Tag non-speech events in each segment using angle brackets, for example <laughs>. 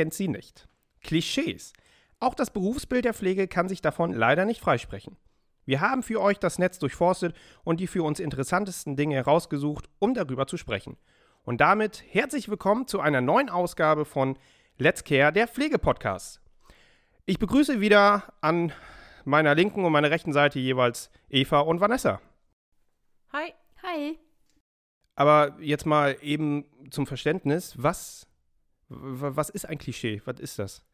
Kennt sie nicht? Klischees. Auch das Berufsbild der Pflege kann sich davon leider nicht freisprechen. Wir haben für euch das Netz durchforstet und die für uns interessantesten Dinge herausgesucht, um darüber zu sprechen. Und damit herzlich willkommen zu einer neuen Ausgabe von Let's Care, der Pflegepodcast. Ich begrüße wieder an meiner linken und meiner rechten Seite jeweils Eva und Vanessa. Hi. Hi. Aber jetzt mal eben zum Verständnis, was, was ist ein Klischee? Was ist das?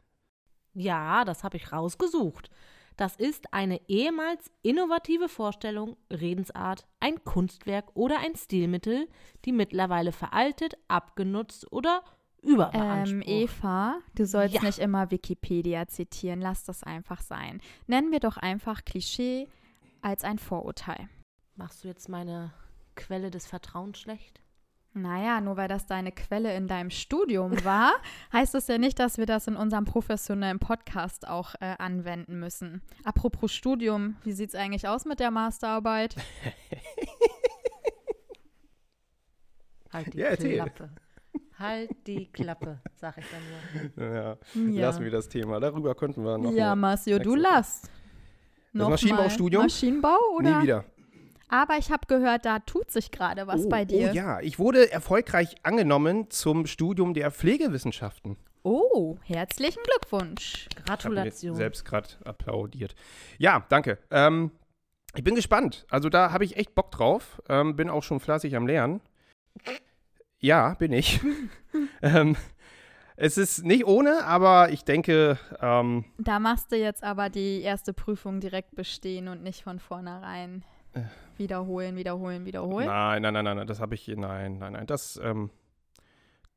Ja, das habe ich rausgesucht. Das ist eine ehemals innovative Vorstellung, Redensart, ein Kunstwerk oder ein Stilmittel, die mittlerweile veraltet, abgenutzt oder ähm, Eva, du sollst ja. nicht immer Wikipedia zitieren, lass das einfach sein. Nennen wir doch einfach Klischee als ein Vorurteil. Machst du jetzt meine Quelle des Vertrauens schlecht? Naja, nur weil das deine Quelle in deinem Studium war, <laughs> heißt das ja nicht, dass wir das in unserem professionellen Podcast auch äh, anwenden müssen. Apropos Studium, wie sieht es eigentlich aus mit der Masterarbeit? <laughs> halt die ja, Klappe. Halt die Klappe, sag ich dann nur. Ja, ja. lassen wir das Thema. Darüber könnten wir noch. Ja, Marcio, du lass. Das Maschinenbaustudium? Maschinenbau oder? Nie wieder. Aber ich habe gehört, da tut sich gerade was oh, bei dir. Oh ja, ich wurde erfolgreich angenommen zum Studium der Pflegewissenschaften. Oh, herzlichen Glückwunsch. Gratulation. Ich selbst gerade applaudiert. Ja, danke. Ähm, ich bin gespannt. Also da habe ich echt Bock drauf. Ähm, bin auch schon fleißig am Lernen. Ja, bin ich. <laughs> ähm, es ist nicht ohne, aber ich denke. Ähm, da machst du jetzt aber die erste Prüfung direkt bestehen und nicht von vornherein. Wiederholen, wiederholen, wiederholen? Nein, nein, nein, nein, das habe ich, nein, nein, nein, das, ähm,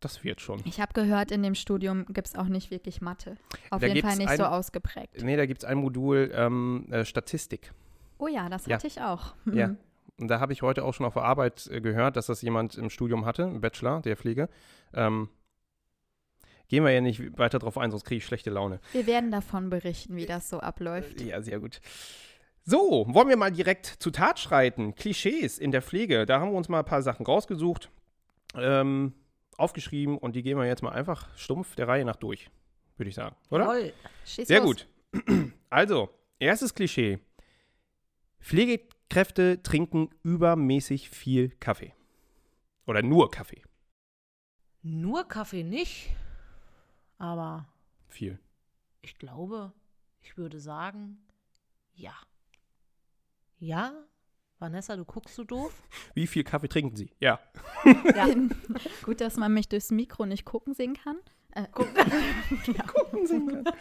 das wird schon. Ich habe gehört, in dem Studium gibt es auch nicht wirklich Mathe. Auf da jeden Fall nicht ein, so ausgeprägt. Nee, da gibt es ein Modul ähm, äh, Statistik. Oh ja, das ja. hatte ich auch. Mhm. Ja. Und da habe ich heute auch schon auf der Arbeit äh, gehört, dass das jemand im Studium hatte, im Bachelor der Pflege. Ähm, gehen wir ja nicht weiter drauf ein, sonst kriege ich schlechte Laune. Wir werden davon berichten, wie das so abläuft. Ja, sehr gut. So, wollen wir mal direkt zu Tat schreiten. Klischees in der Pflege. Da haben wir uns mal ein paar Sachen rausgesucht, ähm, aufgeschrieben und die gehen wir jetzt mal einfach stumpf der Reihe nach durch, würde ich sagen. Oder? Jawohl. Sehr los. gut. <clears throat> Also, erstes Klischee. Pflegekräfte trinken übermäßig viel Kaffee. Oder nur Kaffee. Nur Kaffee nicht, aber. Viel. Ich glaube, ich würde sagen, ja. Ja? Vanessa, du guckst so doof? <laughs> Wie viel Kaffee trinken Sie? Ja. <laughs> ja. <laughs> Gut, dass man mich durchs Mikro nicht gucken sehen kann. Äh, gucken. ja. gucken sehen kann.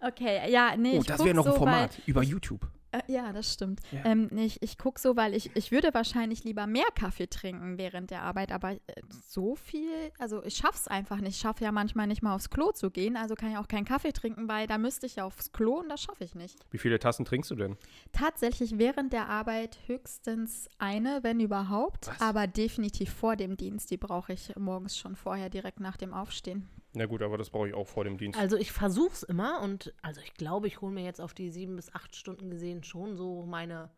Okay, ja, nee. Oh, das wäre noch ein Format über YouTube. Äh, ja, das stimmt. Ja. Ähm, ich ich gucke so, weil ich, ich würde wahrscheinlich lieber mehr Kaffee trinken während der Arbeit, aber äh, so viel, also ich schaffe es einfach nicht. Ich schaffe ja manchmal nicht mal aufs Klo zu gehen, also kann ich auch keinen Kaffee trinken, weil da müsste ich ja aufs Klo und das schaffe ich nicht. Wie viele Tassen trinkst du denn? Tatsächlich während der Arbeit höchstens eine, wenn überhaupt, Was? aber definitiv vor dem Dienst. Die brauche ich morgens schon vorher, direkt nach dem Aufstehen. Na gut, aber das brauche ich auch vor dem Dienst. Also ich versuche es immer und also ich glaube, ich hole mir jetzt auf die sieben bis acht Stunden gesehen schon so meine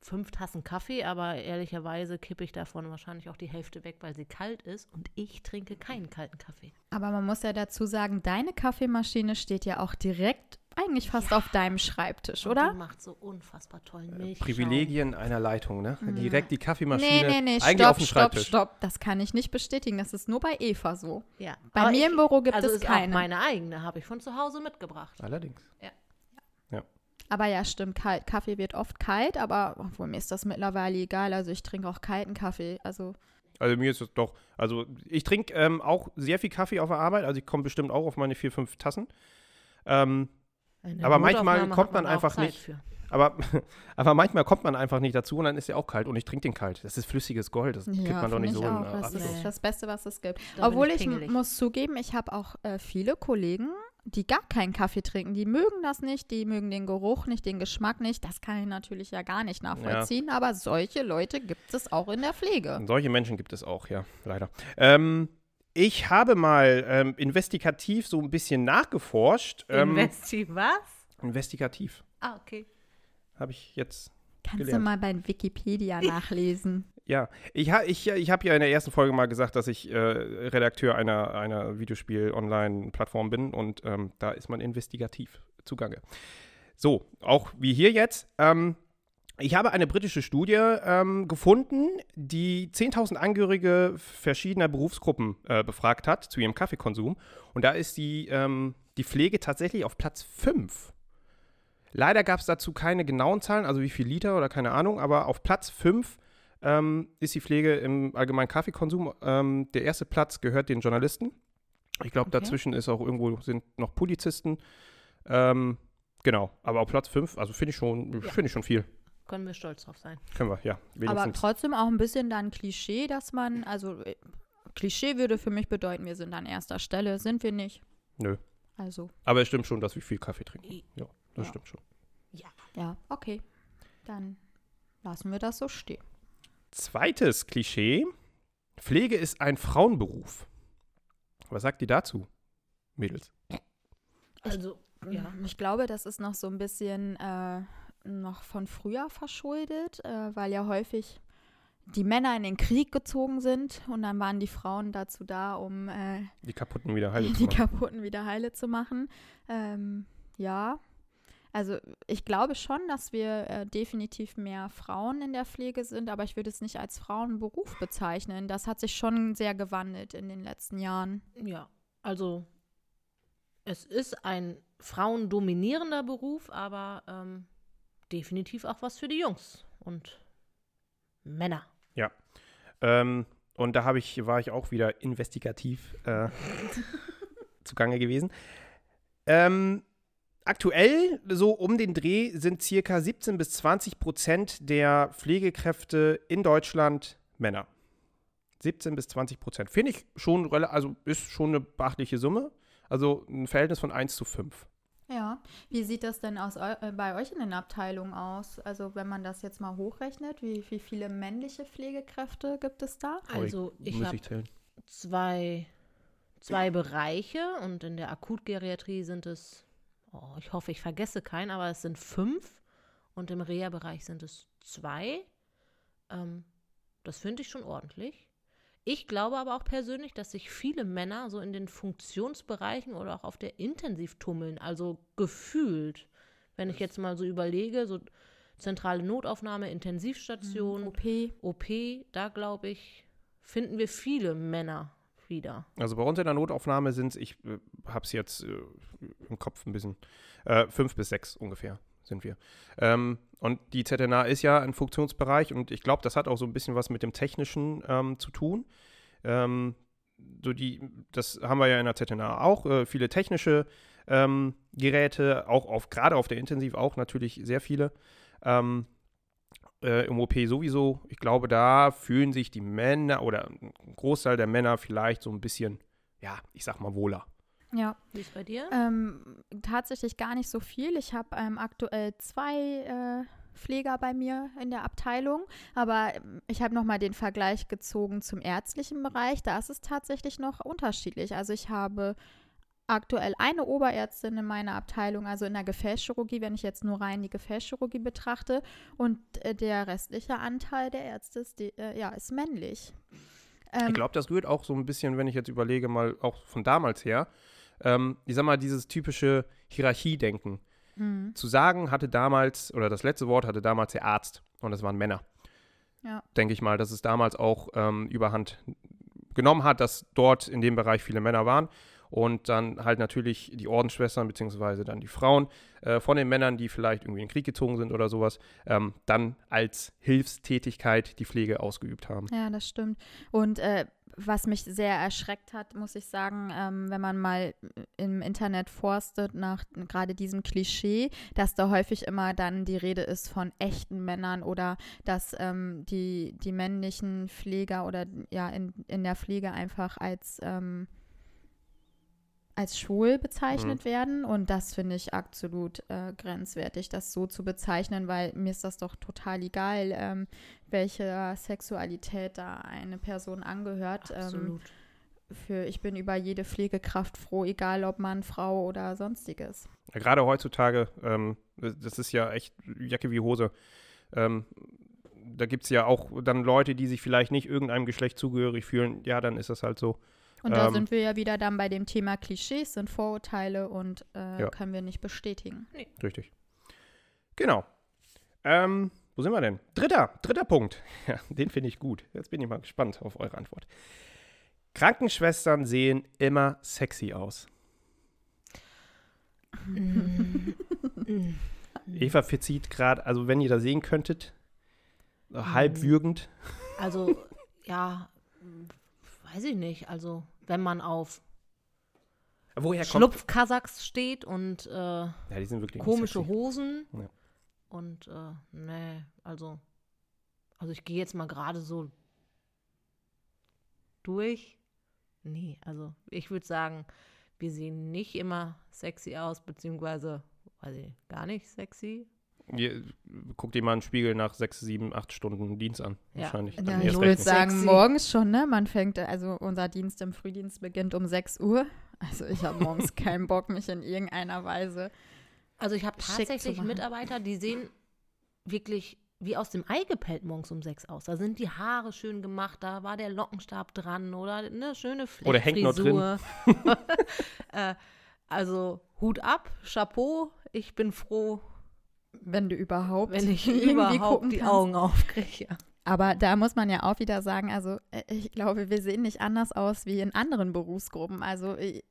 fünf Tassen Kaffee, aber ehrlicherweise kippe ich davon wahrscheinlich auch die Hälfte weg, weil sie kalt ist und ich trinke keinen kalten Kaffee. Aber man muss ja dazu sagen, deine Kaffeemaschine steht ja auch direkt eigentlich fast ja. auf deinem Schreibtisch, oder? Die macht so unfassbar tollen Milch. Privilegien einer Leitung, ne? Mhm. Direkt die Kaffeemaschine nee, nee, nee, eigentlich stopp, auf dem Schreibtisch. Stopp, stopp, das kann ich nicht bestätigen. Das ist nur bei Eva so. Ja. Bei Aber mir ich, im Büro gibt also es keine. meine eigene habe ich von zu Hause mitgebracht. Allerdings. Ja. ja. Aber ja, stimmt, kalt. Kaffee wird oft kalt, aber obwohl mir ist das mittlerweile egal. Also ich trinke auch kalten Kaffee. Also also mir ist es doch, also ich trinke ähm, auch sehr viel Kaffee auf der Arbeit, also ich komme bestimmt auch auf meine vier, fünf Tassen. Ähm, aber manchmal kommt man, man einfach nicht. Für. Aber, <laughs> aber manchmal kommt man einfach nicht dazu und dann ist er auch kalt und ich trinke den kalt. Das ist flüssiges Gold, das ja, kriegt man doch nicht so auch. in Das ist das Beste, was es gibt. Da Obwohl ich, ich muss zugeben, ich habe auch äh, viele Kollegen, die gar keinen Kaffee trinken. Die mögen das nicht, die mögen den Geruch nicht, den Geschmack nicht. Das kann ich natürlich ja gar nicht nachvollziehen, ja. aber solche Leute gibt es auch in der Pflege. Solche Menschen gibt es auch, ja, leider. Ähm, ich habe mal ähm, investigativ so ein bisschen nachgeforscht. Ähm, Investi was? Investigativ. Ah, okay. Habe ich jetzt Kannst gelernt. du mal bei Wikipedia <laughs> nachlesen? Ja, ich, ha, ich, ich habe ja in der ersten Folge mal gesagt, dass ich äh, Redakteur einer, einer Videospiel-Online-Plattform bin und ähm, da ist man investigativ zugange. So, auch wie hier jetzt. Ähm, ich habe eine britische Studie ähm, gefunden, die 10.000 Angehörige verschiedener Berufsgruppen äh, befragt hat zu ihrem Kaffeekonsum. Und da ist die, ähm, die Pflege tatsächlich auf Platz 5. Leider gab es dazu keine genauen Zahlen, also wie viel Liter oder keine Ahnung, aber auf Platz 5 ähm, ist die Pflege im allgemeinen Kaffeekonsum. Ähm, der erste Platz gehört den Journalisten. Ich glaube, okay. dazwischen ist auch irgendwo sind noch Polizisten. Ähm, genau, aber auf Platz 5, also finde ich, schon, ja. Find ich schon viel. Können wir stolz drauf sein. Können wir, ja. Wenigstens. Aber trotzdem auch ein bisschen dann Klischee, dass man, also äh, Klischee würde für mich bedeuten, wir sind an erster Stelle. Sind wir nicht? Nö. Also. Aber es stimmt schon, dass wir viel Kaffee trinken. Ja, das ja. stimmt schon. Ja. Ja, okay. Dann lassen wir das so stehen. Zweites Klischee. Pflege ist ein Frauenberuf. Was sagt ihr dazu, Mädels? Also, ja. Ich glaube, das ist noch so ein bisschen äh, noch von früher verschuldet, äh, weil ja häufig die Männer in den Krieg gezogen sind und dann waren die Frauen dazu da, um äh, die Kaputten wieder heile <laughs> zu machen. Die Kaputten wieder heile zu machen. Ähm, ja, also ich glaube schon, dass wir äh, definitiv mehr Frauen in der Pflege sind, aber ich würde es nicht als Frauenberuf bezeichnen. Das hat sich schon sehr gewandelt in den letzten Jahren. Ja, also es ist ein frauendominierender Beruf, aber ähm, definitiv auch was für die Jungs und Männer. Ja. Ähm, und da habe ich, war ich auch wieder investigativ äh, <laughs> zugange gewesen. Ähm, aktuell, so um den Dreh, sind circa 17 bis 20 Prozent der Pflegekräfte in Deutschland Männer. 17 bis 20 Prozent. Finde ich schon, also ist schon eine beachtliche Summe. Also ein Verhältnis von 1 zu 5. Ja, wie sieht das denn aus, äh, bei euch in den Abteilungen aus? Also wenn man das jetzt mal hochrechnet, wie, wie viele männliche Pflegekräfte gibt es da? Also ich habe zwei, zwei Bereiche und in der Akutgeriatrie sind es, oh, ich hoffe, ich vergesse keinen, aber es sind fünf und im Reha-Bereich sind es zwei. Ähm, das finde ich schon ordentlich. Ich glaube aber auch persönlich, dass sich viele Männer so in den Funktionsbereichen oder auch auf der Intensiv tummeln, also gefühlt. Wenn ich jetzt mal so überlege, so zentrale Notaufnahme, Intensivstation, OP, OP, da glaube ich, finden wir viele Männer wieder. Also bei uns in der Notaufnahme sind es, ich äh, habe es jetzt äh, im Kopf ein bisschen, äh, fünf bis sechs ungefähr sind wir. Ähm, und die ZNA ist ja ein Funktionsbereich und ich glaube, das hat auch so ein bisschen was mit dem Technischen ähm, zu tun. Ähm, so die, das haben wir ja in der ZNA auch, äh, viele technische ähm, Geräte, auch auf, gerade auf der Intensiv auch natürlich sehr viele. Ähm, äh, Im OP sowieso. Ich glaube, da fühlen sich die Männer oder ein Großteil der Männer vielleicht so ein bisschen, ja, ich sag mal, wohler. Ja. Wie ist bei dir? Ähm, tatsächlich gar nicht so viel. Ich habe ähm, aktuell zwei äh, Pfleger bei mir in der Abteilung, aber ähm, ich habe nochmal den Vergleich gezogen zum ärztlichen Bereich. Da ist es tatsächlich noch unterschiedlich. Also ich habe aktuell eine Oberärztin in meiner Abteilung, also in der Gefäßchirurgie, wenn ich jetzt nur rein die Gefäßchirurgie betrachte, und äh, der restliche Anteil der Ärzte ist, die, äh, ja, ist männlich. Ähm, ich glaube, das rührt auch so ein bisschen, wenn ich jetzt überlege, mal auch von damals her, ähm, ich sag mal, dieses typische Hierarchiedenken. Mhm. Zu sagen hatte damals, oder das letzte Wort hatte damals der Arzt und das waren Männer. Ja. Denke ich mal, dass es damals auch ähm, überhand genommen hat, dass dort in dem Bereich viele Männer waren und dann halt natürlich die Ordensschwestern beziehungsweise dann die Frauen äh, von den Männern, die vielleicht irgendwie in den Krieg gezogen sind oder sowas, ähm, dann als Hilfstätigkeit die Pflege ausgeübt haben. Ja, das stimmt. Und äh, was mich sehr erschreckt hat, muss ich sagen, ähm, wenn man mal im Internet forstet nach gerade diesem Klischee, dass da häufig immer dann die Rede ist von echten Männern oder dass ähm, die, die männlichen Pfleger oder ja in, in der Pflege einfach als ähm, als schwul bezeichnet mhm. werden. Und das finde ich absolut äh, grenzwertig, das so zu bezeichnen, weil mir ist das doch total egal, ähm, welche Sexualität da eine Person angehört. Ähm, absolut. Ähm, für ich bin über jede Pflegekraft froh, egal ob Mann, Frau oder sonstiges. Gerade heutzutage, ähm, das ist ja echt Jacke wie Hose. Ähm, da gibt es ja auch dann Leute, die sich vielleicht nicht irgendeinem Geschlecht zugehörig fühlen. Ja, dann ist das halt so. Und da ähm, sind wir ja wieder dann bei dem Thema Klischees, sind Vorurteile und äh, ja. können wir nicht bestätigen. Nee. Richtig. Genau. Ähm, wo sind wir denn? Dritter, dritter Punkt. <laughs> Ja, den finde ich gut. Jetzt bin ich mal gespannt auf eure Antwort. Krankenschwestern sehen immer sexy aus. <laughs> Eva verzieht gerade, also wenn ihr da sehen könntet, halb würgend. Also, ja, weiß ich nicht. Also, wenn man auf Woher Schlupfkasachs steht und äh, ja, komische Hosen ja. und äh, nee, also also ich gehe jetzt mal gerade so durch. Nee, also ich würde sagen, wir sehen nicht immer sexy aus, beziehungsweise, weiß ich, gar nicht sexy. Ihr, guckt dir mal einen Spiegel nach sechs, sieben, acht Stunden Dienst an. Ja. Wahrscheinlich. Ja, ich würde sagen, sexy. morgens schon, ne? Man fängt, also unser Dienst im Frühdienst beginnt um 6 Uhr. Also ich habe morgens <laughs> keinen Bock, mich in irgendeiner Weise. Also ich habe tatsächlich Mitarbeiter, die sehen wirklich wie aus dem Ei gepellt morgens um sechs aus. Da sind die Haare schön gemacht, da war der Lockenstab dran oder eine schöne Fläche. Oder hängt noch drin. <laughs> <laughs> äh, also Hut ab, Chapeau. Ich bin froh, wenn du überhaupt, wenn ich überhaupt die kannst. Augen aufkriege. Ja. Aber da muss man ja auch wieder sagen, also äh, ich glaube, wir sehen nicht anders aus wie in anderen Berufsgruppen. Also äh,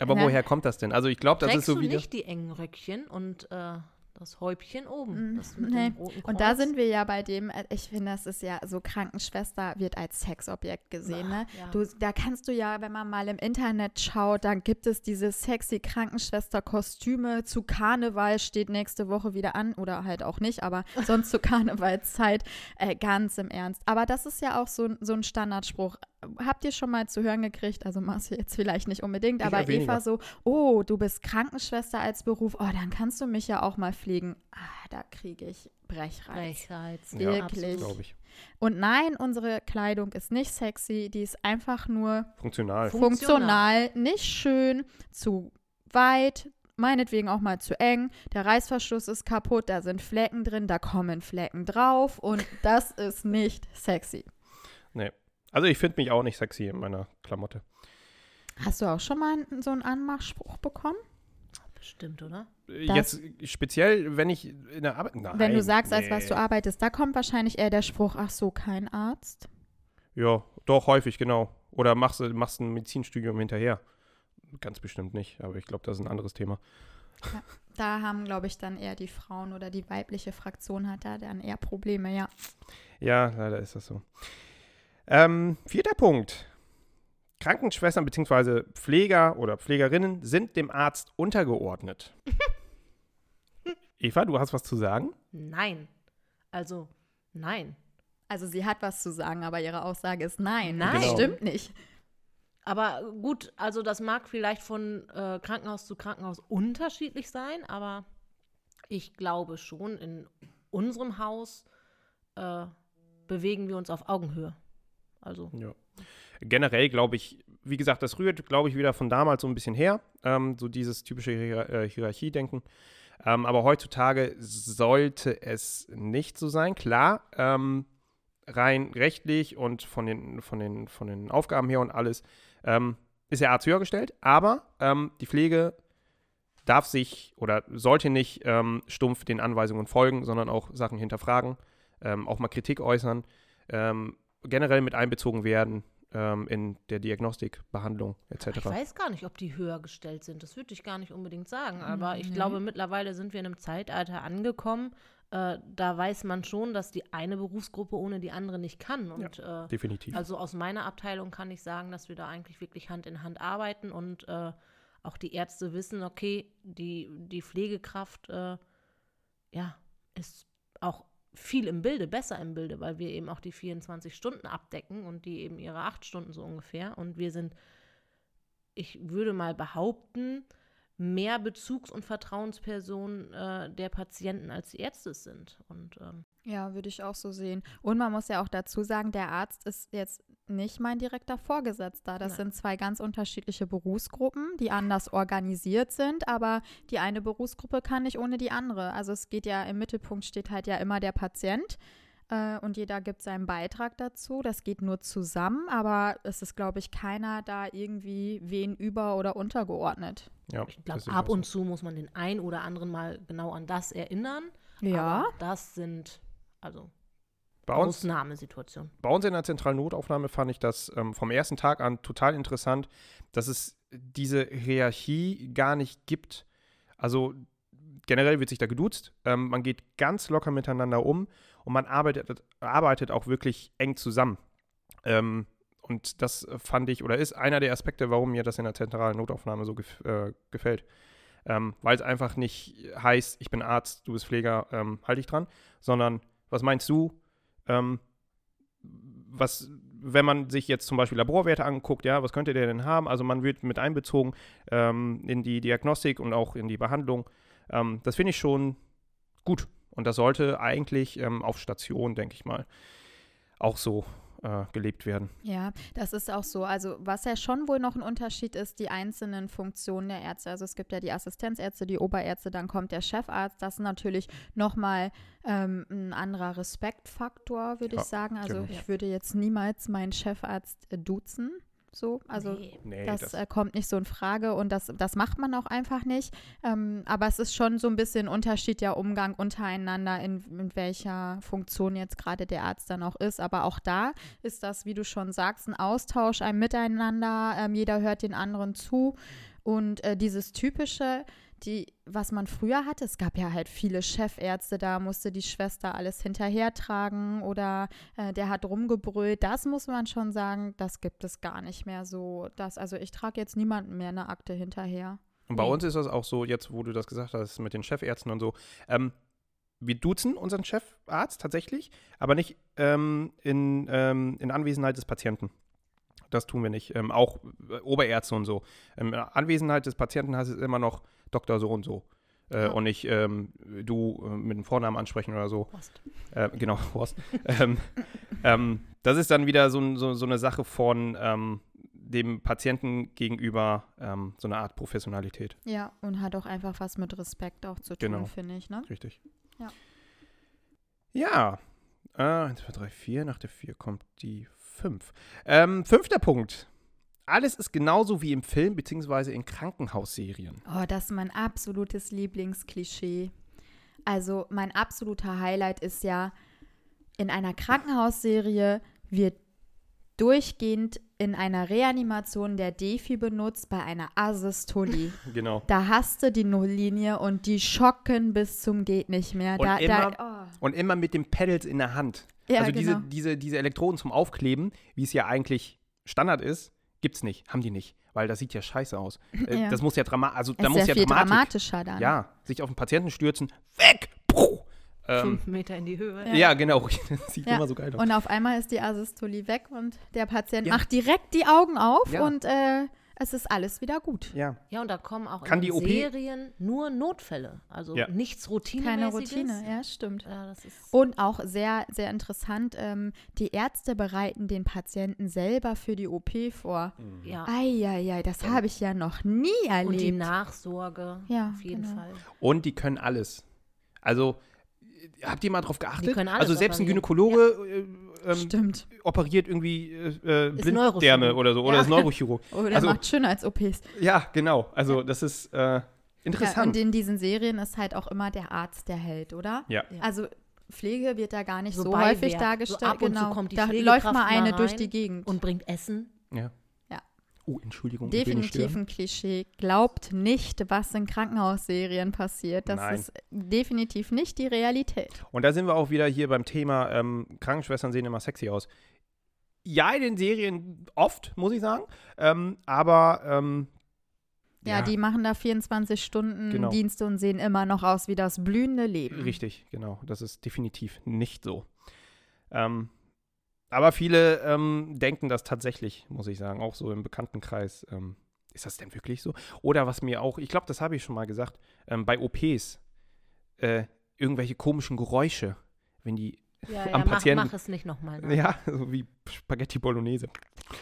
aber woher kommt das denn? Also ich glaube, das ist so wie nicht die engen Röckchen und äh, das Häubchen oben. Mhm. Das nee. Und da sind wir ja bei dem, äh, ich finde, das ist ja so, Krankenschwester wird als Sexobjekt gesehen. Ne? Ja. Du, da kannst du ja, wenn man mal im Internet schaut, dann gibt es diese sexy Krankenschwester-Kostüme. Zu Karneval steht nächste Woche wieder an oder halt auch nicht, aber sonst zur <laughs> Karnevalszeit. Äh, ganz im Ernst. Aber das ist ja auch so, so ein Standardspruch habt ihr schon mal zu hören gekriegt, also Marci jetzt vielleicht nicht unbedingt, ich aber Eva so, oh, du bist Krankenschwester als Beruf, oh, dann kannst du mich ja auch mal pflegen. Ah, da kriege ich Brechreiz. Brechreiz, wirklich. Ja, ich. Und nein, unsere Kleidung ist nicht sexy, die ist einfach nur funktional. Funktional, nicht schön, zu weit, meinetwegen auch mal zu eng. Der Reißverschluss ist kaputt, da sind Flecken drin, da kommen Flecken drauf und das ist nicht sexy. Nee. Also ich finde mich auch nicht sexy in meiner Klamotte. Hast du auch schon mal so einen Anmachspruch bekommen? Bestimmt, oder? Äh, jetzt das, speziell, wenn ich in der Arbeit. Nein, wenn du sagst, nee. als was du arbeitest, da kommt wahrscheinlich eher der Spruch, ach so, kein Arzt. Ja, doch, häufig, genau. Oder machst, machst ein Medizinstudium hinterher. Ganz bestimmt nicht, aber ich glaube, das ist ein anderes Thema. Ja, da haben, glaube ich, dann eher die Frauen oder die weibliche Fraktion hat da dann eher Probleme, ja. Ja, leider ist das so. Ähm, vierter Punkt. Krankenschwestern bzw. Pfleger oder Pflegerinnen sind dem Arzt untergeordnet. <laughs> Eva, du hast was zu sagen? Nein. Also, nein. Also sie hat was zu sagen, aber ihre Aussage ist nein. Nein, genau. stimmt nicht. Aber gut, also das mag vielleicht von äh, Krankenhaus zu Krankenhaus unterschiedlich sein, aber ich glaube schon, in unserem Haus äh, bewegen wir uns auf Augenhöhe. Also. Ja. Generell glaube ich, wie gesagt, das rührt, glaube ich, wieder von damals so ein bisschen her. Ähm, so dieses typische Hier äh, Hierarchiedenken. Ähm, aber heutzutage sollte es nicht so sein. Klar, ähm, rein rechtlich und von den, von, den, von den Aufgaben her und alles ähm, ist der Arzt höher gestellt. Aber ähm, die Pflege darf sich oder sollte nicht ähm, stumpf den Anweisungen folgen, sondern auch Sachen hinterfragen, auch mal Kritik äußern. Ähm, generell mit einbezogen werden ähm, in der Diagnostik, Behandlung etc. Ich weiß gar nicht, ob die höher gestellt sind. Das würde ich gar nicht unbedingt sagen. Aber mhm. ich glaube, mittlerweile sind wir in einem Zeitalter angekommen, äh, da weiß man schon, dass die eine Berufsgruppe ohne die andere nicht kann. Und, ja, äh, definitiv. Also aus meiner Abteilung kann ich sagen, dass wir da eigentlich wirklich Hand in Hand arbeiten und äh, auch die Ärzte wissen, okay, die, die Pflegekraft äh, ja, ist auch viel im Bilde, besser im Bilde, weil wir eben auch die 24 Stunden abdecken und die eben ihre acht Stunden so ungefähr. Und wir sind, ich würde mal behaupten, mehr Bezugs- und Vertrauenspersonen äh, der Patienten als die Ärzte sind. Und, ähm, ja, würde ich auch so sehen. Und man muss ja auch dazu sagen, der Arzt ist jetzt nicht mein direkter Vorgesetzter. Das Nein. sind zwei ganz unterschiedliche Berufsgruppen, die anders organisiert sind, aber die eine Berufsgruppe kann nicht ohne die andere. Also es geht ja im Mittelpunkt steht halt ja immer der Patient. äh, und jeder gibt seinen Beitrag dazu. Das geht nur zusammen, aber es ist, glaube ich, keiner da irgendwie wen über- oder untergeordnet. Ja, ich glaube, ab und zu muss man den einen oder anderen mal genau an das erinnern. Ja. Aber das sind, also bei uns, Ausnahmesituation. Bei uns in der zentralen Notaufnahme fand ich das ähm, vom ersten Tag an total interessant, dass es diese Hierarchie gar nicht gibt. Also generell wird sich da geduzt, ähm, man geht ganz locker miteinander um und man arbeitet, arbeitet auch wirklich eng zusammen. Ähm, und das fand ich, oder ist einer der Aspekte, warum mir das in der zentralen Notaufnahme so gef äh, gefällt. Ähm, Weil es einfach nicht heißt, ich bin Arzt, du bist Pfleger, ähm, halte ich dran, sondern was meinst du? Ähm, was, wenn man sich jetzt zum Beispiel Laborwerte anguckt, ja, was könnte der denn haben? Also man wird mit einbezogen ähm, in die Diagnostik und auch in die Behandlung. Ähm, das finde ich schon gut. Und das sollte eigentlich ähm, auf Station, denke ich mal, auch so äh, gelebt werden. Ja, das ist auch so. Also was ja schon wohl noch ein Unterschied ist, die einzelnen Funktionen der Ärzte. Also es gibt ja die Assistenzärzte, die Oberärzte, dann kommt der Chefarzt. Das ist natürlich nochmal ähm, ein anderer Respektfaktor, würde ja, ich sagen. Also genau. ich würde jetzt niemals meinen Chefarzt duzen. So, also nee. Nee, das, das äh, kommt nicht so in Frage und das, das macht man auch einfach nicht. Ähm, aber es ist schon so ein bisschen Unterschied der Umgang untereinander, in, in welcher Funktion jetzt gerade der Arzt dann auch ist. Aber auch da ist das, wie du schon sagst, ein Austausch, ein Miteinander. Ähm, jeder hört den anderen zu. Und äh, dieses typische, die, was man früher hatte, es gab ja halt viele Chefärzte, da musste die Schwester alles hinterhertragen oder äh, der hat rumgebrüllt. Das muss man schon sagen, das gibt es gar nicht mehr so. Das, also ich trage jetzt niemanden mehr eine Akte hinterher. Und bei nee. uns ist das auch so, jetzt wo du das gesagt hast, mit den Chefärzten und so, ähm, wir duzen unseren Chefarzt tatsächlich, aber nicht ähm, in, ähm, in Anwesenheit des Patienten. Das tun wir nicht. Ähm, auch äh, Oberärzte und so. Ähm, in Anwesenheit des Patienten heißt es immer noch Doktor so und so. Äh. Und nicht ähm, du äh, mit dem Vornamen ansprechen oder so. Horst. Äh, genau, <laughs> Horst. Ähm, ähm, das ist dann wieder so, so, so eine Sache von ähm, dem Patienten gegenüber ähm, so eine Art Professionalität. Ja, und hat auch einfach was mit Respekt auch zu tun, genau. finde ich. Ne? Richtig. Ja. Ja. Äh, 1, 2, 3, 4. Nach der 4 kommt die 5. Ähm, fünfter Punkt. Alles ist genauso wie im Film bzw. in Krankenhausserien. Oh, das ist mein absolutes Lieblingsklischee. Also mein absoluter Highlight ist ja, in einer Krankenhausserie wird durchgehend in einer Reanimation der Defi benutzt bei einer Asystolie. <laughs> Genau. Da hast du die Nulllinie und die schocken bis zum geht nicht mehr. Und, da, immer, da, oh. und immer mit den Pedals in der Hand. Ja, also genau. diese, diese, diese Elektroden zum Aufkleben, wie es ja eigentlich Standard ist, Gibt's nicht, haben die nicht, weil das sieht ja scheiße aus. <laughs> Äh, ja. Das muss ja dramatisch, also da muss ja viel Dramatik, dramatischer dann. Ja, sich auf den Patienten stürzen, weg, Puh. Ähm, Fünf Meter in die Höhe. Ja, ja genau. <laughs> Das sieht ja. immer so geil aus. Und auf einmal ist die Asystolie weg und der Patient macht direkt die Augen auf und äh, es ist alles wieder gut. Ja. Ja, und da kommen auch Kann in den Serien nur Notfälle. Also ja. nichts Routinemäßiges. Keine Routine, ja, stimmt. Ja, und auch sehr, sehr interessant, ähm, die Ärzte bereiten den Patienten selber für die OP vor. Mhm. Ja. Eieiei, das ja. habe ich ja noch nie erlebt. Und die Nachsorge, ja, auf jeden genau. Fall. Und die können alles. Also habt ihr mal drauf geachtet? also selbst ein Gynäkologe ja. äh, ähm, operiert irgendwie äh, äh Blinddärme oder so oder ja. ist Neurochirurg. <laughs> Oder also, macht schöner als OPs. Ja, genau. Also das ist äh, interessant. Ja, und in diesen Serien ist halt auch immer der Arzt der Held, oder? Ja. Also Pflege wird da gar nicht so, so häufig dargestellt. So ab und genau. zu kommt die da läuft mal eine durch die Gegend und bringt Essen. Ja. Oh, Entschuldigung. Definitiv ein Klischee. Glaubt nicht, was in Krankenhausserien passiert. Das Nein. ist definitiv nicht die Realität. Und da sind wir auch wieder hier beim Thema, ähm, Krankenschwestern sehen immer sexy aus. Ja, in den Serien oft, muss ich sagen. Ähm, aber ähm, ja, ja, die machen da 24 Stunden genau. Dienste und sehen immer noch aus wie das blühende Leben. Richtig, genau. Das ist definitiv nicht so. Ähm, aber viele ähm, denken das tatsächlich, muss ich sagen, auch so im Bekanntenkreis. Ähm, ist das denn wirklich so? Oder was mir auch, ich glaube, das habe ich schon mal gesagt, ähm, bei OPs, äh, irgendwelche komischen Geräusche, wenn die ja, am ja, Patienten. Mach, mach es nicht nochmal. Ne? Ja, so wie Spaghetti Bolognese.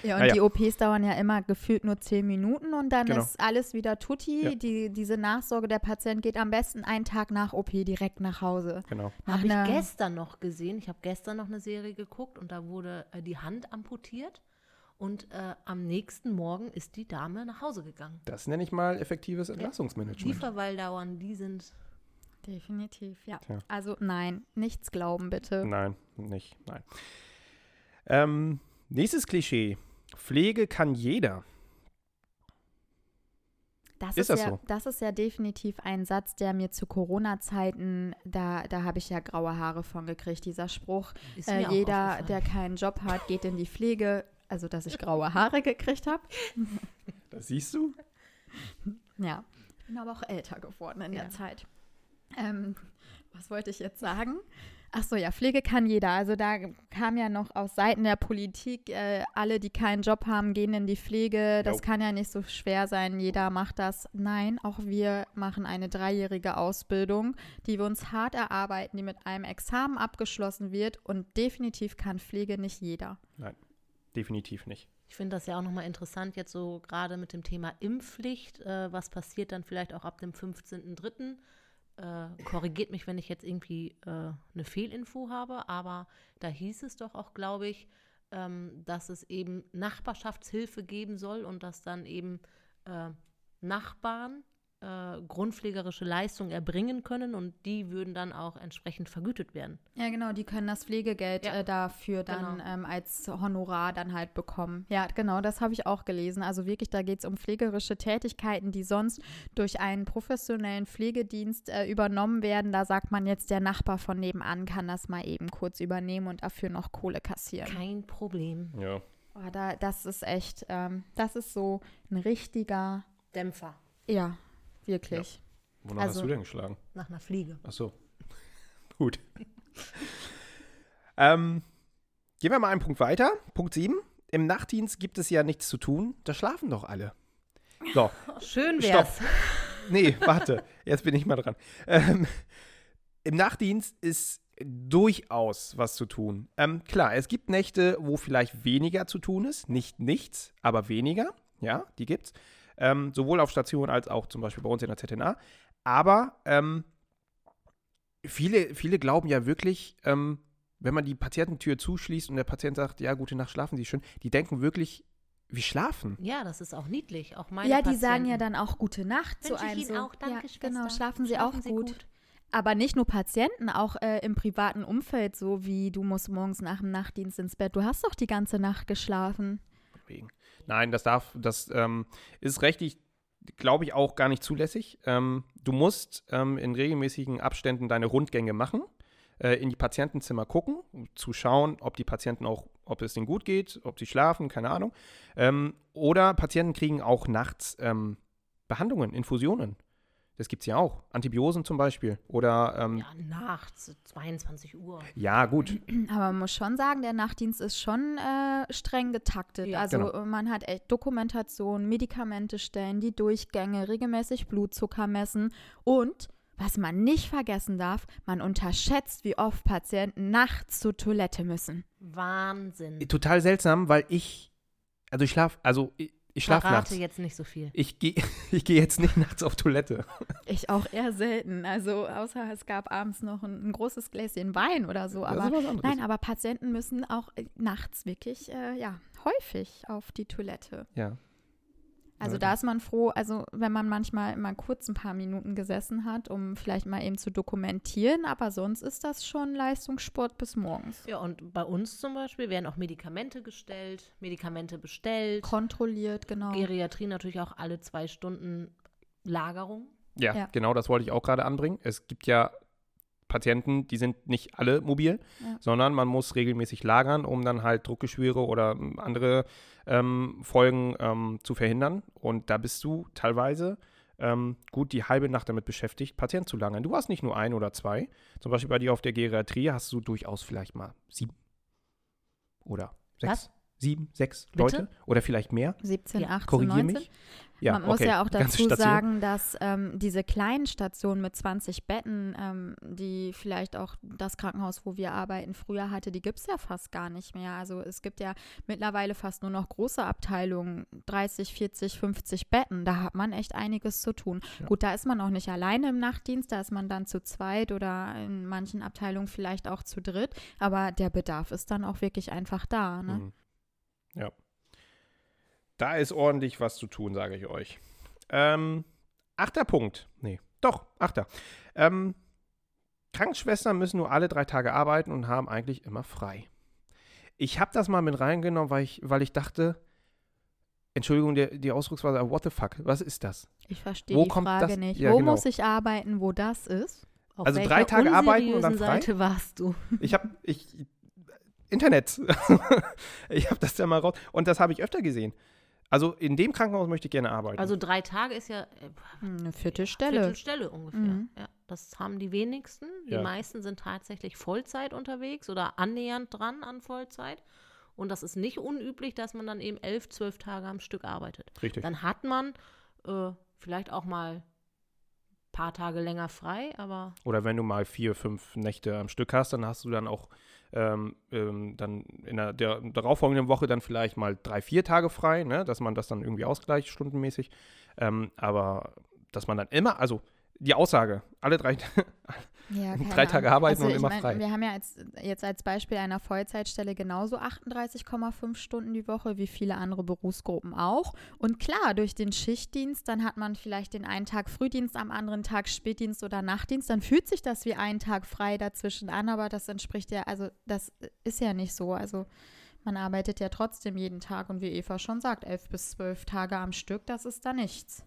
Ja, und naja. die OPs dauern ja immer gefühlt nur zehn Minuten und dann genau. ist alles wieder tutti. Ja. Die, diese Nachsorge, der Patient geht am besten einen Tag nach OP direkt nach Hause. Genau. Habe ich gestern noch gesehen. Ich habe gestern noch eine Serie geguckt und da wurde äh, die Hand amputiert. Und äh, am nächsten Morgen ist die Dame nach Hause gegangen. Das nenne ich mal effektives Entlassungsmanagement. Lieferweildauern, die sind. Definitiv, ja. Tja. Also nein, nichts glauben bitte. Nein, nicht, nein. Ähm, Nächstes Klischee. Pflege kann jeder. Das ist, ist das ja, so? Das ist ja definitiv ein Satz, der mir zu Corona-Zeiten, da, da habe ich ja graue Haare von gekriegt. Dieser Spruch, äh, jeder, der keinen Job hat, geht in die Pflege. Also, dass ich graue Haare gekriegt habe. Das siehst du? Ja, ich bin aber auch älter geworden in ja. der Zeit. Ähm, was wollte ich jetzt sagen? Ach so, ja, Pflege kann jeder. Also da kam ja noch aus Seiten der Politik, äh, alle, die keinen Job haben, gehen in die Pflege. Das jo. kann ja nicht so schwer sein. Jeder macht das. Nein, auch wir machen eine dreijährige Ausbildung, die wir uns hart erarbeiten, die mit einem Examen abgeschlossen wird. Und definitiv kann Pflege nicht jeder. Nein, definitiv nicht. Ich finde das ja auch nochmal interessant, jetzt so gerade mit dem Thema Impfpflicht. Äh, was passiert dann vielleicht auch ab dem 15.03.? Äh, korrigiert mich, wenn ich jetzt irgendwie äh, eine Fehlinfo habe, aber da hieß es doch auch, glaube ich, ähm, dass es eben Nachbarschaftshilfe geben soll und dass dann eben äh, Nachbarn äh, grundpflegerische Leistung erbringen können und die würden dann auch entsprechend vergütet werden. Ja, genau, die können das Pflegegeld ja. äh, dafür dann genau. ähm, als Honorar dann halt bekommen. Ja, genau, das habe ich auch gelesen. Also wirklich, da geht es um pflegerische Tätigkeiten, die sonst durch einen professionellen Pflegedienst äh, übernommen werden. Da sagt man jetzt, der Nachbar von nebenan kann das mal eben kurz übernehmen und dafür noch Kohle kassieren. Kein Problem. Ja. Oh, da, das ist echt, ähm, das ist so ein richtiger Dämpfer. Ja, Wirklich. Ja. Wonach also, hast du denn geschlagen? Nach einer Fliege. Ach so. <laughs> Gut. <laughs> ähm, gehen wir mal einen Punkt weiter. Punkt 7. Im Nachtdienst gibt es ja nichts zu tun. Da schlafen doch alle. So. <laughs> Schön wär's. Stopp. Nee, warte. Jetzt bin ich mal dran. Ähm, Im Nachtdienst ist durchaus was zu tun. Ähm, klar, es gibt Nächte, wo vielleicht weniger zu tun ist. Nicht nichts, aber weniger. Ja, die gibt's ähm, sowohl auf Station als auch zum Beispiel bei uns in der ZNA. Aber ähm, viele, viele glauben ja wirklich, ähm, wenn man die Patiententür zuschließt und der Patient sagt, ja, gute Nacht, schlafen Sie schön, die denken wirklich, wir schlafen. Ja, das ist auch niedlich. Auch meine ja, die Patienten. sagen ja dann auch gute Nacht Wünsche zu einem. Ich Ihnen so. auch, danke, ja, Genau, schlafen Sie schlafen auch Sie gut. gut. Aber nicht nur Patienten, auch äh, im privaten Umfeld, so wie du musst morgens nach dem Nachtdienst ins Bett. Du hast doch die ganze Nacht geschlafen. Wegen. Nein, das darf, das ähm, ist rechtlich, glaube ich, auch gar nicht zulässig. Ähm, du musst ähm, in regelmäßigen Abständen deine Rundgänge machen, äh, in die Patientenzimmer gucken, um zu schauen, ob die Patienten auch, ob es denen gut geht, ob sie schlafen, keine Ahnung. Ähm, oder Patienten kriegen auch nachts ähm, Behandlungen, Infusionen. Das gibt es ja auch. Antibiosen zum Beispiel. Oder. Ähm, ja, nachts, 22 Uhr. Ja, gut. <clears throat> Aber man muss schon sagen, der Nachtdienst ist schon äh, streng getaktet. Ja. Also genau. man hat echt Dokumentation, Medikamente stellen, die Durchgänge, regelmäßig Blutzucker messen und. Was man nicht vergessen darf, man unterschätzt, wie oft Patienten nachts zur Toilette müssen. Wahnsinn. Total seltsam, weil ich, also ich schlafe, also ich, ich schlafe nachts. jetzt nicht so viel. Ich gehe <laughs> ich geh jetzt nicht nachts auf Toilette. Ich auch eher selten. Also außer es gab abends noch ein, ein großes Gläschen Wein oder so. Aber nein, aber Patienten müssen auch äh, nachts wirklich äh, ja häufig auf die Toilette. Ja. Also da ist man froh, also wenn man manchmal mal kurz ein paar Minuten gesessen hat, um vielleicht mal eben zu dokumentieren, aber sonst ist das schon Leistungssport bis morgens. Ja, und bei uns zum Beispiel werden auch Medikamente gestellt, Medikamente bestellt. Kontrolliert, genau. Geriatrie natürlich auch alle zwei Stunden Lagerung. Ja, ja, genau, das wollte ich auch gerade anbringen. Es gibt ja Patienten, die sind nicht alle mobil, ja. sondern man muss regelmäßig lagern, um dann halt Druckgeschwüre oder ähm, andere ähm, Folgen ähm, zu verhindern. Und da bist du teilweise ähm, gut die halbe Nacht damit beschäftigt, Patienten zu lagern. Du hast nicht nur ein oder zwei. Zum Beispiel bei dir auf der Geriatrie hast du durchaus vielleicht mal sieben oder sechs. Was? Sieben, sechs Bitte? Leute oder vielleicht mehr. 17, ja. 18, Korrigier 19. mich. Ja, Man muss okay. ja auch dazu sagen, dass ähm, diese kleinen Stationen mit 20 Betten, ähm, die vielleicht auch das Krankenhaus, wo wir arbeiten, früher hatte, die gibt es ja fast gar nicht mehr. Also es gibt ja mittlerweile fast nur noch große Abteilungen, 30, 40, 50 Betten. Da hat man echt einiges zu tun. Ja. Gut, da ist man auch nicht alleine im Nachtdienst, da ist man dann zu zweit oder in manchen Abteilungen vielleicht auch zu dritt. Aber der Bedarf ist dann auch wirklich einfach da. Ne? Mhm. Ja. Da ist ordentlich was zu tun, sage ich euch. Ähm, achter Punkt. Nee, doch, achter. Ähm, Krankenschwestern müssen nur alle drei Tage arbeiten und haben eigentlich immer frei. Ich habe das mal mit reingenommen, weil ich, weil ich dachte, Entschuldigung, die, die Ausdrucksweise, what the fuck, was ist das? Ich verstehe die Frage das? nicht. Ja, wo genau. muss ich arbeiten, wo das ist? Auf also drei Tage arbeiten und dann frei? Seite warst du? Ich habe, ich, Internet. <laughs> ich habe das ja mal raus. Und das habe ich öfter gesehen. Also in dem Krankenhaus möchte ich gerne arbeiten. Also drei Tage ist ja äh, eine Viertelstelle. Viertelstelle ungefähr. Mhm. Ja, das haben die wenigsten. Die ja. meisten sind tatsächlich Vollzeit unterwegs oder annähernd dran an Vollzeit. Und das ist nicht unüblich, dass man dann eben elf, zwölf Tage am Stück arbeitet. Richtig. Dann hat man äh, vielleicht auch mal ein paar Tage länger frei, aber. Oder wenn du mal vier, fünf Nächte am Stück hast, dann hast du dann auch ähm, ähm, dann in der, der darauffolgenden Woche dann vielleicht mal drei, vier Tage frei, ne? dass man das dann irgendwie ausgleicht, stundenmäßig. Ähm, aber dass man dann immer, also die Aussage, alle drei, <laughs> ja, drei Tage arbeiten also und immer mein, frei. Wir haben ja als, jetzt als Beispiel einer Vollzeitstelle genauso 38,5 Stunden die Woche wie viele andere Berufsgruppen auch. Und klar, durch den Schichtdienst, dann hat man vielleicht den einen Tag Frühdienst, am anderen Tag Spätdienst oder Nachtdienst. Dann fühlt sich das wie ein Tag frei dazwischen an, aber das entspricht ja, also das ist ja nicht so. Also man arbeitet ja trotzdem jeden Tag und wie Eva schon sagt, elf bis zwölf Tage am Stück, das ist da nichts.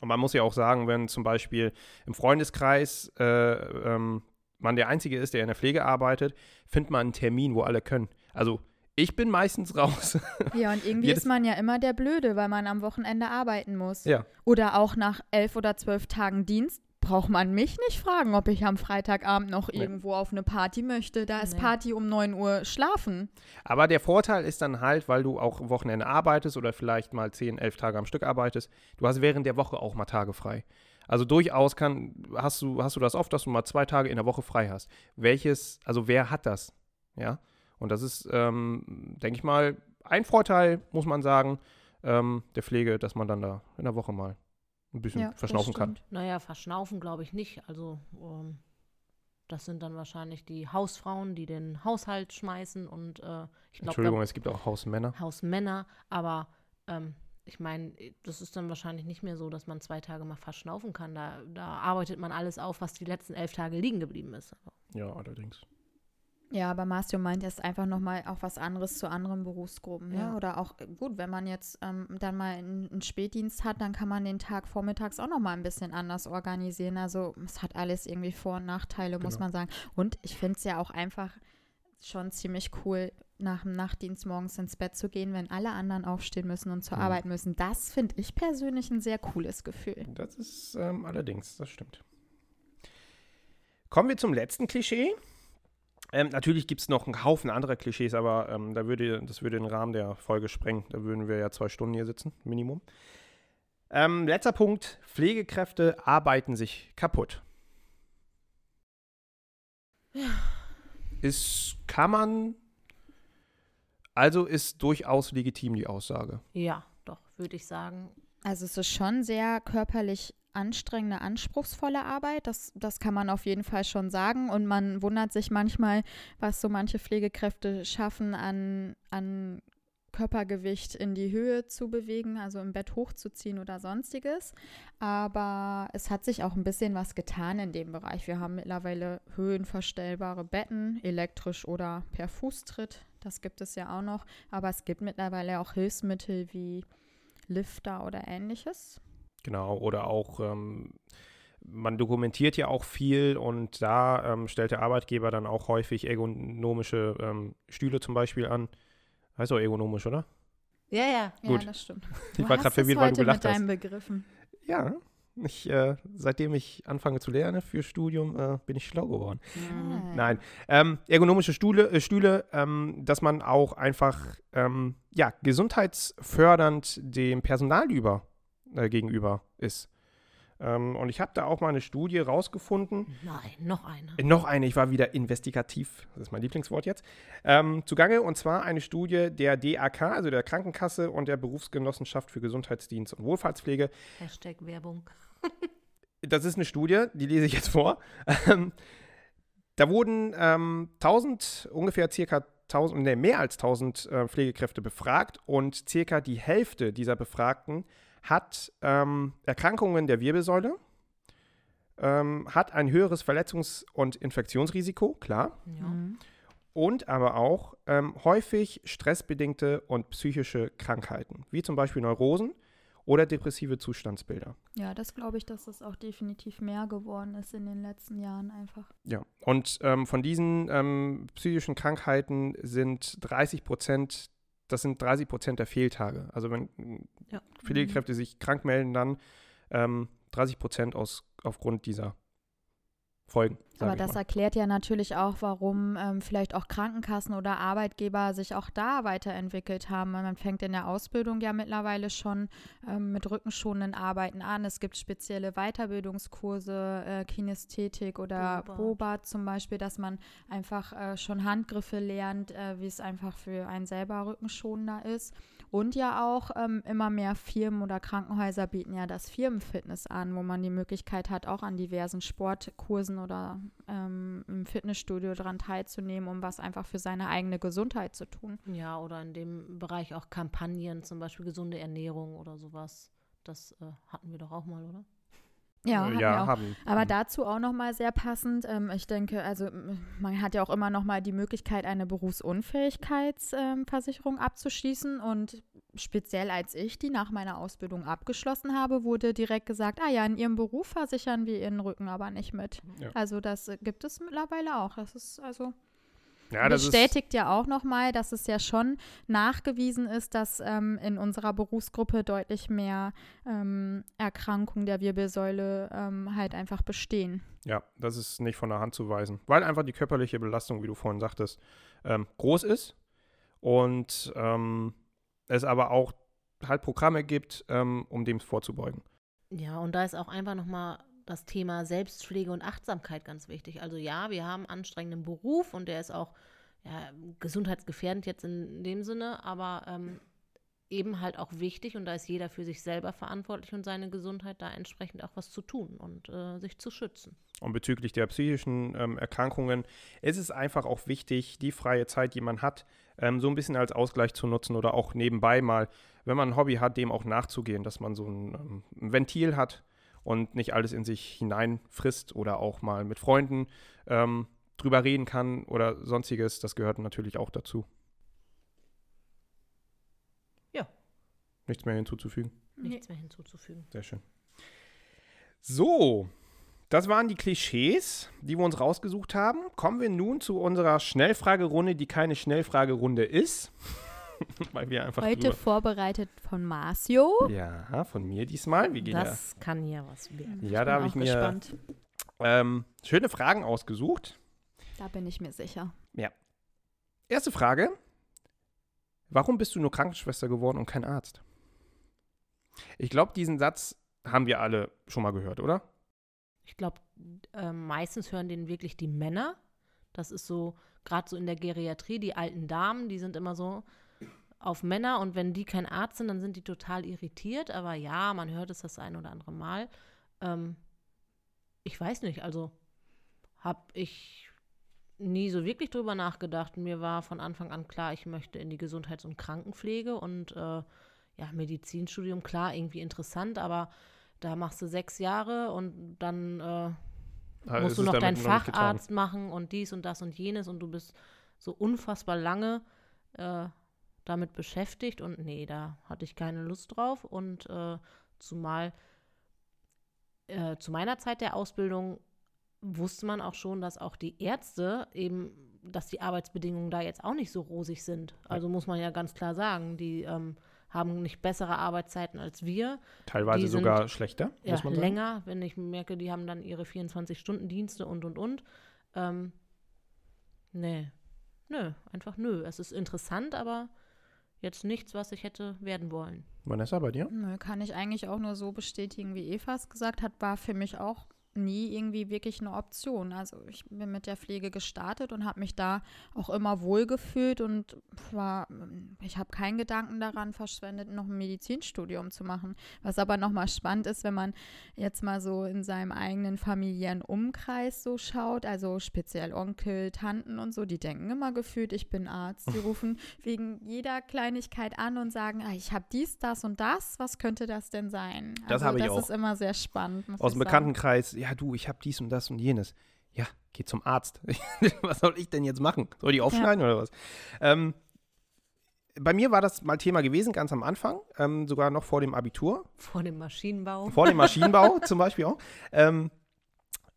Und man muss ja auch sagen, wenn zum Beispiel im Freundeskreis äh, ähm, man der Einzige ist, der in der Pflege arbeitet, findet man einen Termin, wo alle können. Also ich bin meistens <laughs> raus. Ja, und irgendwie ist man ja immer der Blöde, weil man am Wochenende arbeiten muss. Ja. Oder auch nach elf oder zwölf Tagen Dienst braucht man mich nicht fragen, ob ich am Freitagabend noch nee. irgendwo auf eine Party möchte. Da ist nee. Party um 9 Uhr schlafen. Aber der Vorteil ist dann halt, weil du auch Wochenende arbeitest oder vielleicht mal 10, 11 Tage am Stück arbeitest, du hast während der Woche auch mal Tage frei. Also durchaus kann, hast du, hast du das oft, dass du mal zwei Tage in der Woche frei hast. Welches, also wer hat das? Ja. Und das ist, ähm, denke ich mal, ein Vorteil, muss man sagen, ähm, der Pflege, dass man dann da in der Woche mal ein bisschen ja, verschnaufen kann. Naja, verschnaufen glaube ich nicht. Also ähm, das sind dann wahrscheinlich die Hausfrauen, die den Haushalt schmeißen und äh, ich glaube. Entschuldigung, es gibt auch Hausmänner. Hausmänner, aber ähm, ich meine, das ist dann wahrscheinlich nicht mehr so, dass man zwei Tage mal verschnaufen kann. Da, da arbeitet man alles auf, was die letzten elf Tage liegen geblieben ist. Ja, allerdings. Ja, aber Marcio meint jetzt einfach nochmal auch was anderes zu anderen Berufsgruppen. Ne? Ja. Oder auch, gut, wenn man jetzt ähm, dann mal einen, einen, Spätdienst hat, dann kann man den Tag vormittags auch nochmal ein bisschen anders organisieren. Also es hat alles irgendwie Vor- und Nachteile, genau. muss man sagen. Und ich finde es ja auch einfach schon ziemlich cool, nach dem Nachtdienst morgens ins Bett zu gehen, wenn alle anderen aufstehen müssen und zur mhm. Arbeit müssen. Das finde ich persönlich ein sehr cooles Gefühl. Das ist ähm, allerdings, das stimmt. Kommen wir zum letzten Klischee. Ähm, natürlich gibt es noch einen Haufen anderer Klischees, aber ähm, da würde, das würde den Rahmen der Folge sprengen. Da würden wir ja zwei Stunden hier sitzen, Minimum. Ähm, letzter Punkt: Pflegekräfte arbeiten sich kaputt. Ja. Ist, kann man, also ist durchaus legitim die Aussage. Ja, doch, würde ich sagen. Also es ist schon sehr körperlich anstrengende, anspruchsvolle Arbeit. Das, das kann man auf jeden Fall schon sagen. Und man wundert sich manchmal, was so manche Pflegekräfte schaffen, an, an Körpergewicht in die Höhe zu bewegen, also im Bett hochzuziehen oder sonstiges. Aber es hat sich auch ein bisschen was getan in dem Bereich. Wir haben mittlerweile höhenverstellbare Betten, elektrisch oder per Fußtritt. Das gibt es ja auch noch. Aber es gibt mittlerweile auch Hilfsmittel wie Lifter oder ähnliches. Genau, oder auch, ähm, man dokumentiert ja auch viel und da ähm, stellt der Arbeitgeber dann auch häufig ergonomische ähm, Stühle zum Beispiel an. Heißt auch ergonomisch, oder? Ja, ja. Gut. Ja, das stimmt. <laughs> Ich du war gerade verwirrt, weil du gelacht mit deinen hast. Begriffen. Ja, ich, äh, seitdem ich anfange zu lernen für Studium, äh, bin ich schlau geworden. Mhm. Nein. Ähm, ergonomische Stühle, äh, Stühle ähm, dass man auch einfach ähm, ja, gesundheitsfördernd dem Personal über äh, gegenüber ist. Ähm, und ich habe da auch mal eine Studie rausgefunden. Nein, noch eine. Äh, noch eine, ich war wieder investigativ, das ist mein Lieblingswort jetzt, ähm, zugange. Und zwar eine Studie der DAK, also der Krankenkasse und der Berufsgenossenschaft für Gesundheitsdienst und Wohlfahrtspflege. Hashtag Werbung. <laughs> das ist eine Studie, die lese ich jetzt vor. Ähm, da wurden ähm, 1000, ungefähr circa 1000, nee, mehr als 1000 äh, Pflegekräfte befragt und circa die Hälfte dieser Befragten hat ähm, Erkrankungen der Wirbelsäule, ähm, hat ein höheres Verletzungs- und Infektionsrisiko, klar. Ja. Mhm. Und aber auch ähm, häufig stressbedingte und psychische Krankheiten, wie zum Beispiel Neurosen oder depressive Zustandsbilder. Ja, das glaube ich, dass das auch definitiv mehr geworden ist in den letzten Jahren einfach. Ja, und ähm, von diesen ähm, psychischen Krankheiten sind 30 Prozent das sind 30 Prozent der Fehltage. Also wenn ja. Pflegekräfte sich krank melden, dann ähm, 30 Prozent aufgrund dieser Folgen. Aber das mal. erklärt ja natürlich auch, warum ähm, vielleicht auch Krankenkassen oder Arbeitgeber sich auch da weiterentwickelt haben. Man fängt in der Ausbildung ja mittlerweile schon ähm, mit rückenschonenden Arbeiten an. Es gibt spezielle Weiterbildungskurse, äh, Kinästhetik oder Boba zum Beispiel, dass man einfach äh, schon Handgriffe lernt, äh, wie es einfach für einen selber rückenschonender ist. Und ja auch ähm, immer mehr Firmen oder Krankenhäuser bieten ja das Firmenfitness an, wo man die Möglichkeit hat, auch an diversen Sportkursen oder ähm, im Fitnessstudio daran teilzunehmen, um was einfach für seine eigene Gesundheit zu tun. Ja, oder in dem Bereich auch Kampagnen, zum Beispiel gesunde Ernährung oder sowas. Das äh, hatten wir doch auch mal, oder? Ja, äh, ja haben. Aber mhm. dazu auch nochmal sehr passend. Ähm, ich denke, also man hat ja auch immer nochmal die Möglichkeit, eine Berufsunfähigkeitsversicherung ähm, abzuschließen. Und speziell als ich die nach meiner Ausbildung abgeschlossen habe, wurde direkt gesagt, ah ja, in Ihrem Beruf versichern wir Ihren Rücken aber nicht mit. Ja. Also das gibt es mittlerweile auch. Das ist also ja, bestätigt ja auch nochmal, dass es ja schon nachgewiesen ist, dass ähm, in unserer Berufsgruppe deutlich mehr ähm, Erkrankungen der Wirbelsäule ähm, halt einfach bestehen. Ja, das ist nicht von der Hand zu weisen, weil einfach die körperliche Belastung, wie du vorhin sagtest, ähm, groß ist und ähm, es aber auch halt Programme gibt, ähm, um dem vorzubeugen. Ja, und da ist auch einfach nochmal das Thema Selbstpflege und Achtsamkeit ganz wichtig. Also ja, wir haben einen anstrengenden Beruf und der ist auch ja, gesundheitsgefährdend jetzt in dem Sinne, aber ähm, eben halt auch wichtig und da ist jeder für sich selber verantwortlich und seine Gesundheit da entsprechend auch was zu tun und äh, sich zu schützen. Und bezüglich der psychischen ähm, Erkrankungen ist es einfach auch wichtig, die freie Zeit, die man hat, ähm, so ein bisschen als Ausgleich zu nutzen oder auch nebenbei mal, wenn man ein Hobby hat, dem auch nachzugehen, dass man so ein, ähm, ein Ventil hat, und nicht alles in sich hineinfrisst oder auch mal mit Freunden ähm, drüber reden kann oder sonstiges. Das gehört natürlich auch dazu. Ja. Nichts mehr hinzuzufügen? Nichts mehr hinzuzufügen. Sehr schön. So, das waren die Klischees, die wir uns rausgesucht haben. Kommen wir nun zu unserer Schnellfragerunde, die keine Schnellfragerunde ist. <laughs> Weil wir einfach Heute vorbereitet von Marcio. Ja, von mir diesmal. Wir gehen das ja, kann ja was werden. Ja, da habe ich mir ähm, schöne Fragen ausgesucht. Da bin ich mir sicher. Ja. Erste Frage. Warum bist du nur Krankenschwester geworden und kein Arzt? Ich glaube, diesen Satz haben wir alle schon mal gehört, oder? Ich glaube, äh, meistens hören den wirklich die Männer. Das ist so, gerade so in der Geriatrie, die alten Damen, die sind immer so, auf Männer und wenn die kein Arzt sind, dann sind die total irritiert. Aber ja, man hört es das ein oder andere Mal. Ähm, ich weiß nicht, also habe ich nie so wirklich drüber nachgedacht. Mir war von Anfang an klar, ich möchte in die Gesundheits- und Krankenpflege und äh, ja, Medizinstudium, klar, irgendwie interessant, aber da machst du sechs Jahre und dann äh, also musst du noch deinen Facharzt machen und dies und das und jenes und du bist so unfassbar lange äh, damit beschäftigt und nee, da hatte ich keine Lust drauf. Und äh, zumal äh, zu meiner Zeit der Ausbildung wusste man auch schon, dass auch die Ärzte eben, dass die Arbeitsbedingungen da jetzt auch nicht so rosig sind. Also muss man ja ganz klar sagen, die ähm, haben nicht bessere Arbeitszeiten als wir. Teilweise sind, sogar schlechter, ja, muss man sagen. länger, wenn ich merke, die haben dann ihre 24-Stunden-Dienste und, und, und. Ähm, nee, nö, einfach nö. Es ist interessant, aber jetzt nichts, was ich hätte werden wollen. Vanessa, bei dir? Kann ich eigentlich auch nur so bestätigen, wie Eva es gesagt hat, war für mich auch nie irgendwie wirklich eine Option. Also ich bin mit der Pflege gestartet und habe mich da auch immer wohlgefühlt und war, ich habe keinen Gedanken daran verschwendet, noch ein Medizinstudium zu machen. Was aber nochmal spannend ist, wenn man jetzt mal so in seinem eigenen familiären Umkreis so schaut, also speziell Onkel, Tanten und so, die denken immer gefühlt, ich bin Arzt. Die <laughs> rufen wegen jeder Kleinigkeit an und sagen, ah, ich habe dies, das und das, was könnte das denn sein? Also das habe ich auch. Das ist immer sehr spannend. Aus dem Bekanntenkreis, ja du, ich habe dies und das und jenes. Ja, geh zum Arzt. <laughs> was soll ich denn jetzt machen? Soll ich aufschneiden ja. oder was? Ähm, bei mir war das mal Thema gewesen, ganz am Anfang, ähm, sogar noch vor dem Abitur. Vor dem Maschinenbau. Vor dem Maschinenbau <laughs> zum Beispiel auch. Ähm,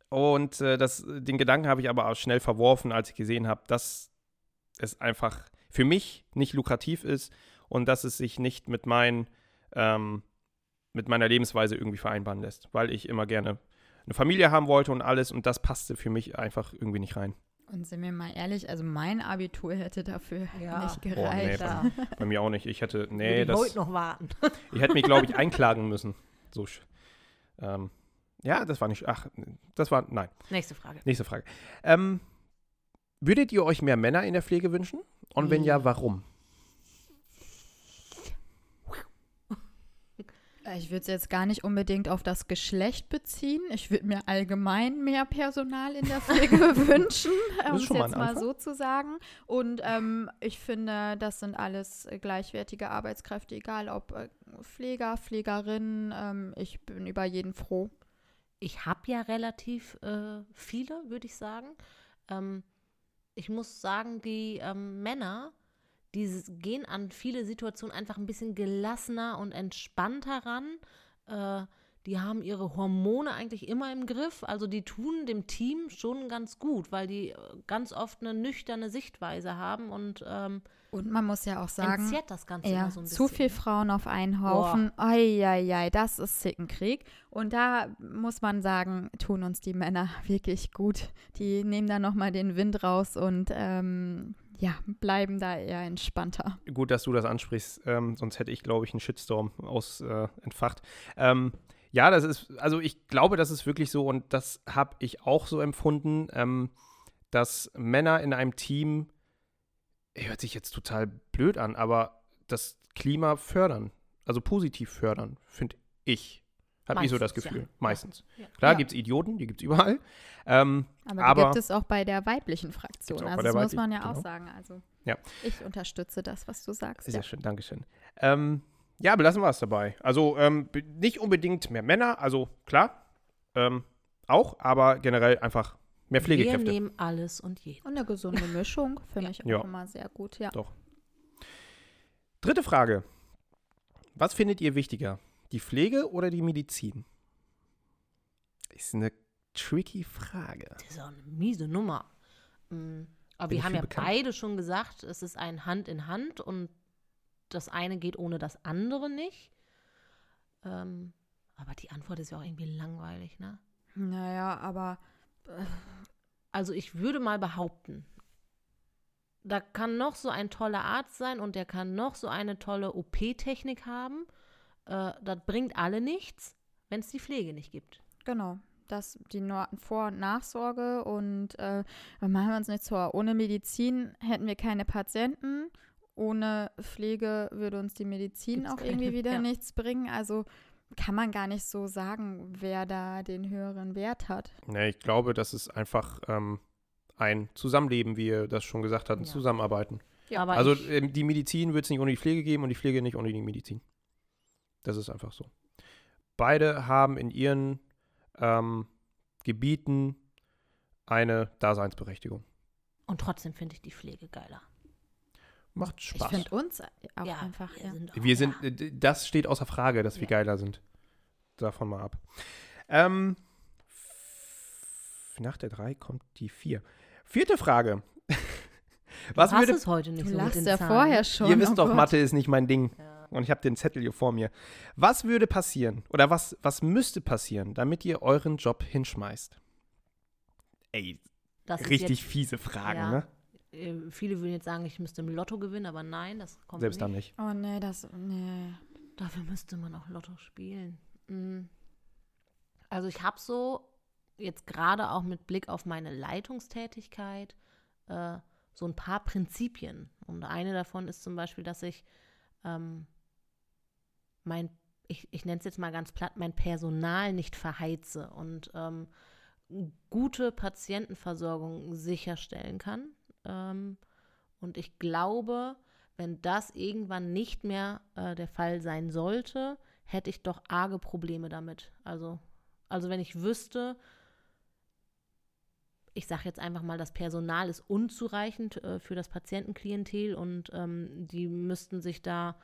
und äh, das, den Gedanken habe ich aber auch schnell verworfen, als ich gesehen habe, dass es einfach für mich nicht lukrativ ist und dass es sich nicht mit, mein, ähm, mit meiner Lebensweise irgendwie vereinbaren lässt, weil ich immer gerne eine Familie haben wollte und alles und das passte für mich einfach irgendwie nicht rein. Und sind wir mal ehrlich, also mein Abitur hätte dafür ja. <laughs> nicht gereicht. Oh, nee, bei, bei, mir auch nicht. Ich hätte, nee, das. heute noch warten. ich hätte mich, glaube ich, <laughs> einklagen müssen. So, ähm, ja, das war nicht, ach, das war, nein. Nächste Frage. Nächste Frage. Ähm, würdet ihr euch mehr Männer in der Pflege wünschen? Und wenn ja, warum? Ich würde es jetzt gar nicht unbedingt auf das Geschlecht beziehen. Ich würde mir allgemein mehr Personal in der Pflege <laughs> wünschen, um es jetzt mal so zu sagen. Und ähm, ich finde, das sind alles gleichwertige Arbeitskräfte, egal ob äh, Pfleger, Pflegerinnen. Ähm, ich bin über jeden froh. Ich habe ja relativ äh, viele, würde ich sagen. Ähm, ich muss sagen, die ähm, Männer die gehen an viele Situationen einfach ein bisschen gelassener und entspannter ran. Äh, die haben ihre Hormone eigentlich immer im Griff. Also die tun dem Team schon ganz gut, weil die äh, ganz oft eine nüchterne Sichtweise haben und ähm, und man muss ja auch sagen, das Ganze ja, so ein zu viel Frauen auf einen Haufen, ei, das ist Sickenkrieg. Und da muss man sagen, tun uns die Männer <laughs> wirklich gut. Die nehmen da nochmal den Wind raus und ähm, ja, bleiben da eher entspannter. Gut, dass du das ansprichst, ähm, sonst hätte ich, glaube ich, einen Shitstorm aus äh, entfacht. Ähm, ja, das ist, also ich glaube, das ist wirklich so und das habe ich auch so empfunden, ähm, dass Männer in einem Team, hört sich jetzt total blöd an, aber das Klima fördern, also positiv fördern, finde ich. Habe ich so das Gefühl. Ja. Meistens. Ja. Klar ja. gibt es Idioten, die gibt es überall. Ähm, aber, aber gibt es auch bei der weiblichen Fraktion. Also das muss man ja genau. auch sagen. Also ja. ich unterstütze das, was du sagst. Sehr schön, Dankeschön. Ähm, ja, belassen wir es dabei. Also ähm, nicht unbedingt mehr Männer, also klar, ähm, auch, aber generell einfach mehr Pflegekräfte. Wir nehmen alles und jeden. Und eine gesunde Mischung <laughs> finde ich auch immer sehr gut, ja. Doch. Dritte Frage. Was findet ihr wichtiger? Die Pflege oder die Medizin? Ist eine tricky Frage. Das ist auch eine miese Nummer. Mm, aber Bin wir haben ja bekannt? beide schon gesagt, es ist ein Hand in Hand und das eine geht ohne das andere nicht. Ähm, aber die Antwort ist ja auch irgendwie langweilig, ne? Naja, aber. Äh, also ich würde mal behaupten, da kann noch so ein toller Arzt sein und der kann noch so eine tolle OP-Technik haben äh, das bringt alle nichts, wenn es die Pflege nicht gibt. Genau. Das, die Vor- und Nachsorge und äh, machen wir uns nicht vor. Ohne Medizin hätten wir keine Patienten. Ohne Pflege würde uns die Medizin Gibt's auch keine, irgendwie wieder ja. nichts bringen. Also kann man gar nicht so sagen, wer da den höheren Wert hat. Nee, ich glaube, das ist einfach ähm, ein Zusammenleben, wie ihr das schon gesagt habt, ein ja. Zusammenarbeiten. Ja, also ähm, die Medizin wird es nicht ohne die Pflege geben und die Pflege nicht ohne die Medizin. Das ist einfach so. Beide haben in ihren ähm, Gebieten eine Daseinsberechtigung. Und trotzdem finde ich die Pflege geiler. Macht Spaß. Ich finde uns auch ja, einfach. Wir, ja. sind, auch, wir sind ja. das steht außer Frage, dass wir geiler sind. Davon mal ab. Ähm, nach der 3 kommt die 4. Vierte Frage. <laughs> Was du würde, es heute nicht du so lachst ja vorher schon. Ihr wisst oh doch, Gott. Mathe ist nicht mein Ding. Ja und ich habe den Zettel hier vor mir. Was würde passieren oder was, was müsste passieren, damit ihr euren Job hinschmeißt? Ey, richtig fiese Frage, ja. ne? äh, viele würden jetzt sagen, ich müsste im Lotto gewinnen, aber nein, das kommt Selbst nicht. dann nicht. Oh nee, das, nee. Dafür müsste man auch Lotto spielen. Mhm. Also ich habe so jetzt gerade auch mit Blick auf meine Leitungstätigkeit äh, so ein paar Prinzipien. Und eine davon ist zum Beispiel, dass ich ähm, mein, ich, ich nenne es jetzt mal ganz platt, mein Personal nicht verheize und ähm, gute Patientenversorgung sicherstellen kann. Ähm, und ich glaube, wenn das irgendwann nicht mehr äh, der Fall sein sollte, hätte ich doch arge Probleme damit. Also, also wenn ich wüsste, ich sage jetzt einfach mal, das Personal ist unzureichend äh, für das Patientenklientel und ähm, die müssten sich da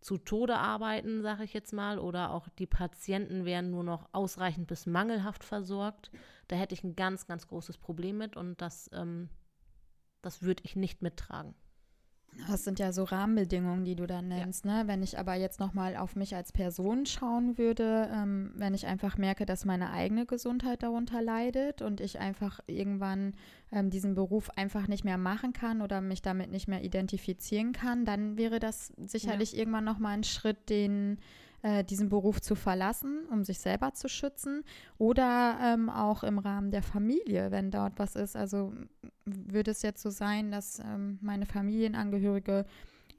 zu Tode arbeiten, sage ich jetzt mal, oder auch die Patienten werden nur noch ausreichend bis mangelhaft versorgt. Da hätte ich ein ganz, ganz großes Problem mit und das, ähm, das würde ich nicht mittragen. Das sind ja so Rahmenbedingungen, die du dann nennst. Ja. Ne? Wenn ich aber jetzt nochmal auf mich als Person schauen würde, ähm, wenn ich einfach merke, dass meine eigene Gesundheit darunter leidet und ich einfach irgendwann ähm, diesen Beruf einfach nicht mehr machen kann oder mich damit nicht mehr identifizieren kann, dann wäre das sicherlich ja. irgendwann nochmal ein Schritt, den äh, diesen Beruf zu verlassen, um sich selber zu schützen oder ähm, auch im Rahmen der Familie, wenn dort was ist. Also würde es jetzt so sein, dass ähm, meine Familienangehörige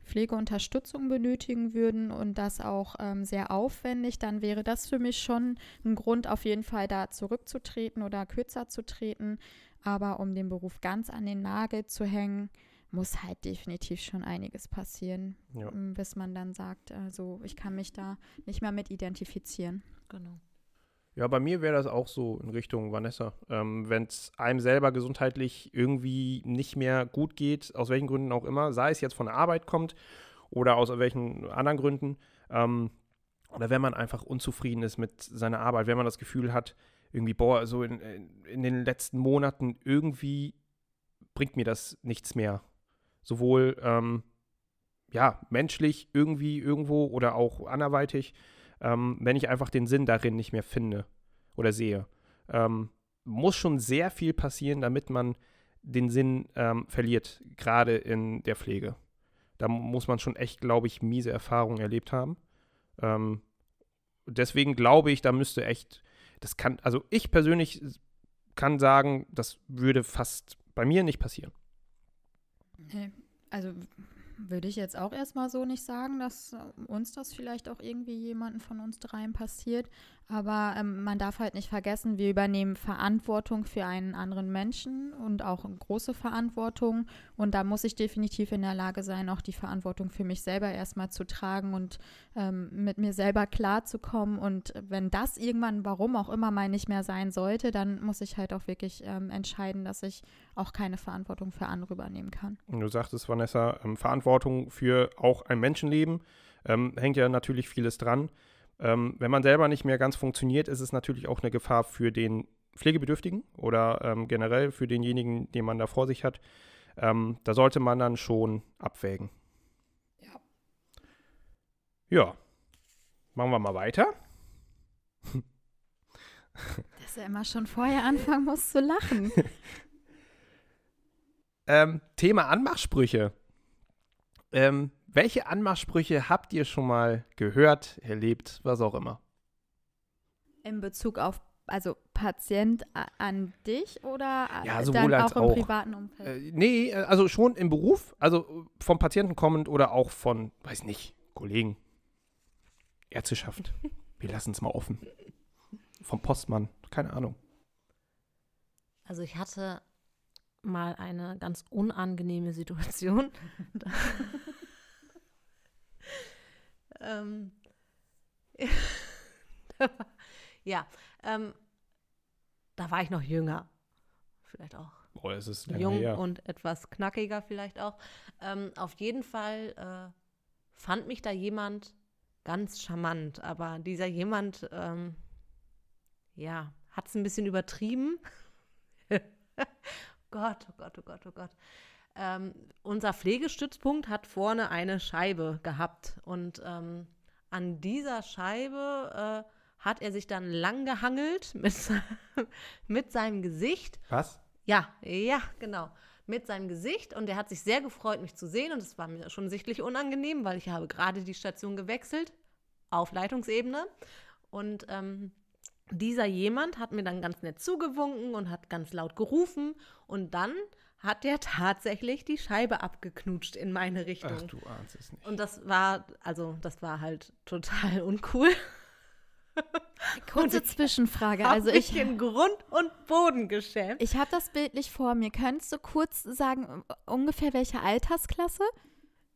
Pflegeunterstützung benötigen würden und das auch ähm, sehr aufwendig, dann wäre das für mich schon ein Grund, auf jeden Fall da zurückzutreten oder kürzer zu treten. Aber um den Beruf ganz an den Nagel zu hängen, muss halt definitiv schon einiges passieren, ja. Bis man dann sagt, also ich kann mich da nicht mehr mit identifizieren. Genau. Ja, bei mir wäre das auch so in Richtung Vanessa. Ähm, Wenn es einem selber gesundheitlich irgendwie nicht mehr gut geht, aus welchen Gründen auch immer, sei es jetzt von der Arbeit kommt oder aus welchen anderen Gründen, ähm, oder wenn man einfach unzufrieden ist mit seiner Arbeit, wenn man das Gefühl hat, irgendwie, boah, so in, in den letzten Monaten irgendwie bringt mir das nichts mehr sowohl ähm, ja, menschlich irgendwie irgendwo oder auch anderweitig, ähm, wenn ich einfach den Sinn darin nicht mehr finde oder sehe. Ähm, muss schon sehr viel passieren, damit man den Sinn ähm, verliert, gerade in der Pflege. Da muss man schon echt, glaube ich, miese Erfahrungen erlebt haben. Ähm, deswegen glaube ich, da müsste echt, das kann, also ich persönlich kann sagen, das würde fast bei mir nicht passieren. Nee, also würde ich jetzt auch erstmal so nicht sagen, dass uns das vielleicht auch irgendwie jemanden von uns dreien passiert. Aber ähm, man darf halt nicht vergessen, wir übernehmen Verantwortung für einen anderen Menschen und auch große Verantwortung. Und da muss ich definitiv in der Lage sein, auch die Verantwortung für mich selber erstmal zu tragen und ähm, mit mir selber klarzukommen. Und wenn das irgendwann, warum auch immer mal nicht mehr sein sollte, dann muss ich halt auch wirklich ähm, entscheiden, dass ich auch keine Verantwortung für andere übernehmen kann. Du sagtest, Vanessa, ähm, Verantwortung für auch ein Menschenleben. Ähm, hängt ja natürlich vieles dran. Ähm, wenn man selber nicht mehr ganz funktioniert, ist es natürlich auch eine Gefahr für den Pflegebedürftigen oder ähm, generell für denjenigen, den man da vor sich hat. Ähm, da sollte man dann schon abwägen. Ja. Ja. Machen wir mal weiter. <laughs> Dass er immer schon vorher anfangen muss zu lachen. <laughs> ähm, Thema Anmachsprüche. Ähm, welche Anmachsprüche habt ihr schon mal gehört, erlebt, was auch immer? In Bezug auf also Patient an dich oder ja, dann auch im auch. privaten Umfeld? Äh, nee, äh, also schon im Beruf, also vom Patienten kommend oder auch von, weiß nicht, Kollegen, Ärzteschaft. <laughs> Wir lassen es mal offen. Vom Postmann, keine Ahnung. Also ich hatte mal eine ganz unangenehme Situation. <laughs> Ähm, <laughs> ja, ähm, da war ich noch jünger. Vielleicht auch. Boah, es ist jung her. und etwas knackiger vielleicht auch. Ähm, auf jeden Fall äh, fand mich da jemand ganz charmant, aber dieser jemand, ähm, ja, hat es ein bisschen übertrieben. <laughs> Gott, oh Gott, oh Gott, oh Gott. Ähm, unser Pflegestützpunkt hat vorne eine Scheibe gehabt und ähm, an dieser Scheibe äh, hat er sich dann lang gehangelt <laughs> mit, mit seinem Gesicht. Was? Ja, ja, genau. mit seinem Gesicht und der hat sich sehr gefreut, mich zu sehen und es war mir schon sichtlich unangenehm, weil ich habe gerade die Station gewechselt auf Leitungsebene und ähm, dieser jemand hat mir dann ganz nett zugewunken und hat ganz laut gerufen und dann hat der tatsächlich die Scheibe abgeknutscht in meine Richtung. Ach, du ahnst es nicht. Und das war, also das war halt total uncool. <laughs> Kurze Zwischenfrage. Also ich in Grund und Boden geschämt. Ich habe das Bild nicht vor mir. Könntest du kurz sagen, ungefähr welche Altersklasse?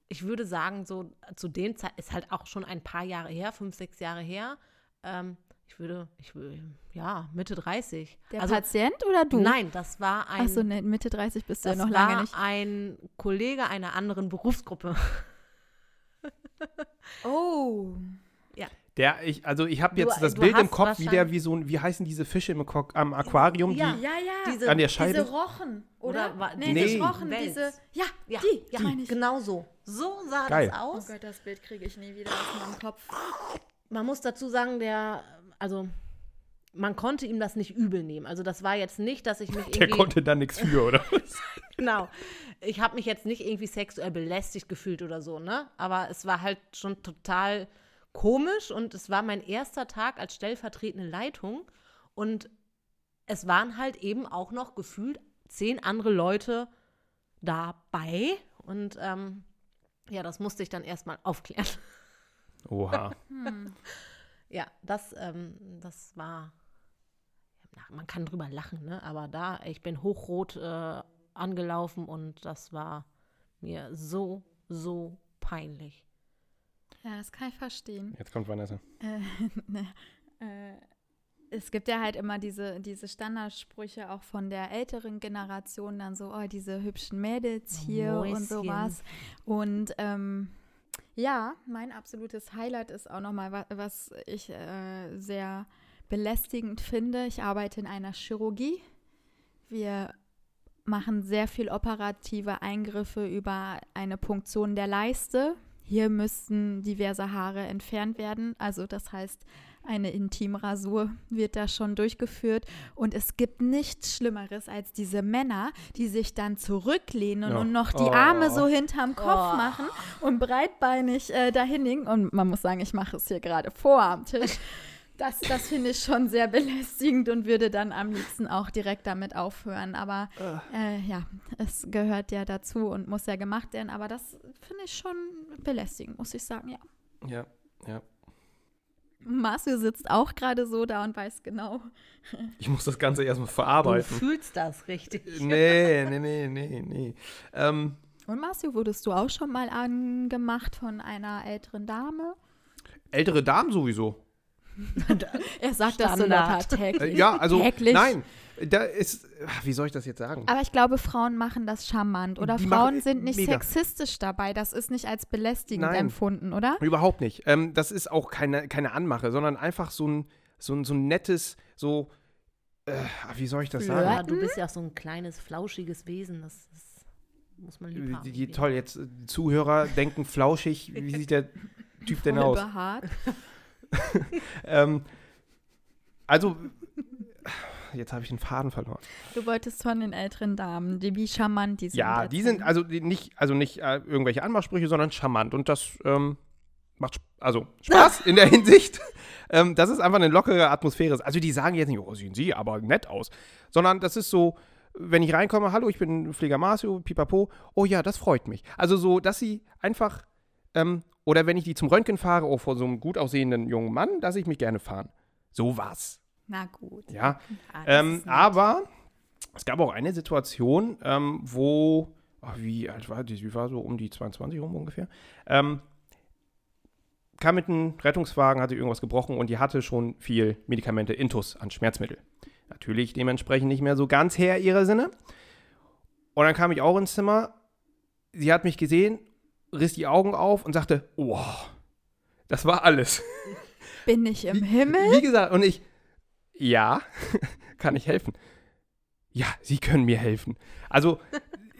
Ich würde sagen, so zu dem Zeit ist halt auch schon ein paar Jahre her, fünf, sechs Jahre her. Ähm, ich würde, ich würde, ja, Mitte 30. Der also, Patient oder du? Nein, das war ein. Achso, ne, Mitte 30 bist du ja noch lange nicht. Das war ein Kollege einer anderen Berufsgruppe. <laughs> oh. Ja. Der, ich, also ich habe jetzt du, das du Bild im Kopf, wie der, wie so ein, wie heißen diese Fische im am Aquarium, ja, die ja, ja. Diese, an der Scheibe. Diese Rochen, oder? oder nee, nee. Rochen, diese, ja, ja, die, ja, meine ich. Genau so. So sah Geil. das aus. Oh Gott, das Bild kriege ich nie wieder aus meinem Kopf. Man muss dazu sagen, der, also man konnte ihm das nicht übel nehmen. Also das war jetzt nicht, dass ich mich irgendwie... Der konnte da nichts für, oder? <laughs> genau. Ich habe mich jetzt nicht irgendwie sexuell belästigt gefühlt oder so, ne? Aber es war halt schon total komisch und es war mein erster Tag als stellvertretende Leitung und es waren halt eben auch noch gefühlt zehn andere Leute dabei und ähm, ja, das musste ich dann erstmal aufklären. Oha. hm. Ja, das, ähm, das war, man kann drüber lachen, ne? aber da, ich bin hochrot äh, angelaufen und das war mir so, so peinlich. Ja, das kann ich verstehen. Jetzt kommt Vanessa. Äh, <laughs> ne, äh, es gibt ja halt immer diese, diese Standardsprüche auch von der älteren Generation, dann so, oh, diese hübschen Mädels hier Mäuschen. und sowas. Und ähm, ja, mein absolutes Highlight ist auch nochmal, was, ich äh, sehr belästigend finde. Ich arbeite in einer Chirurgie. Wir machen sehr viel operative Eingriffe über eine Punktion der Leiste. Hier müssten diverse Haare entfernt werden. Also das heißt, eine Intimrasur wird da schon durchgeführt. Und es gibt nichts Schlimmeres als diese Männer, die sich dann zurücklehnen ja. und noch die oh. Arme so hinterm Kopf oh. machen und breitbeinig äh, dahin liegen. Und man muss sagen, ich mache es hier gerade vor am Tisch. Das, das finde ich schon sehr belästigend und würde dann am liebsten auch direkt damit aufhören. Aber äh, ja, es gehört ja dazu und muss ja gemacht werden. Aber das finde ich schon belästigend, muss ich sagen, ja. Ja, ja. Marcio sitzt auch gerade so da und weiß genau. <laughs> Ich muss das Ganze erstmal verarbeiten. Du fühlst das richtig. Nee, nee, nee, nee, nee. Ähm, und Marcio, wurdest du auch schon mal angemacht von einer älteren Dame? Ältere Damen sowieso. <laughs> er sagt Standard. das so täglich. Äh, ja, also täglich. nein, da ist, wie soll ich das jetzt sagen? Aber ich glaube, Frauen machen das charmant oder Die Frauen sind nicht mega. sexistisch dabei. Das ist nicht als belästigend nein, empfunden, oder? Überhaupt nicht. Ähm, das ist auch keine, keine Anmache, sondern einfach so ein, so ein, so ein nettes, so, äh, wie soll ich das Flirten? sagen? Ja, du bist ja auch so ein kleines, flauschiges Wesen. Das, das muss man lieb haben. Die, toll, jetzt äh, Zuhörer denken flauschig. Wie sieht der Typ denn aus? Behaart. <laughs> ähm, also, jetzt habe ich den Faden verloren. Du wolltest von den älteren Damen, die wie charmant die sind. Ja, die sind also die nicht, also nicht äh, irgendwelche Anmachsprüche, sondern charmant. Und das ähm, macht also Spaß <laughs> in der Hinsicht. Ähm, das ist einfach eine lockere Atmosphäre. Also die sagen jetzt nicht, oh, sehen Sie aber nett aus. Sondern das ist so, wenn ich reinkomme, hallo, ich bin Pfleger Marcio, pipapo, oh ja, das freut mich. Also so, dass sie einfach ähm, oder wenn ich die zum Röntgen fahre, oh, vor so einem gut aussehenden jungen Mann, lasse ich mich gerne fahren. So was. Na gut. Ja. Ähm, aber es gab auch eine Situation, ähm, wo, ach, wie alt war die? Wie war so um die 22 rum ungefähr? Ähm, kam mit einem Rettungswagen, hatte irgendwas gebrochen und die hatte schon viel Medikamente Intus an Schmerzmittel. Natürlich dementsprechend nicht mehr so ganz her ihrer Sinne. Und dann kam ich auch ins Zimmer. Sie hat mich gesehen riss die Augen auf und sagte, wow, das war alles. Bin ich im wie, Himmel? Wie gesagt, und ich, ja, <laughs> kann ich helfen? Ja, Sie können mir helfen. Also,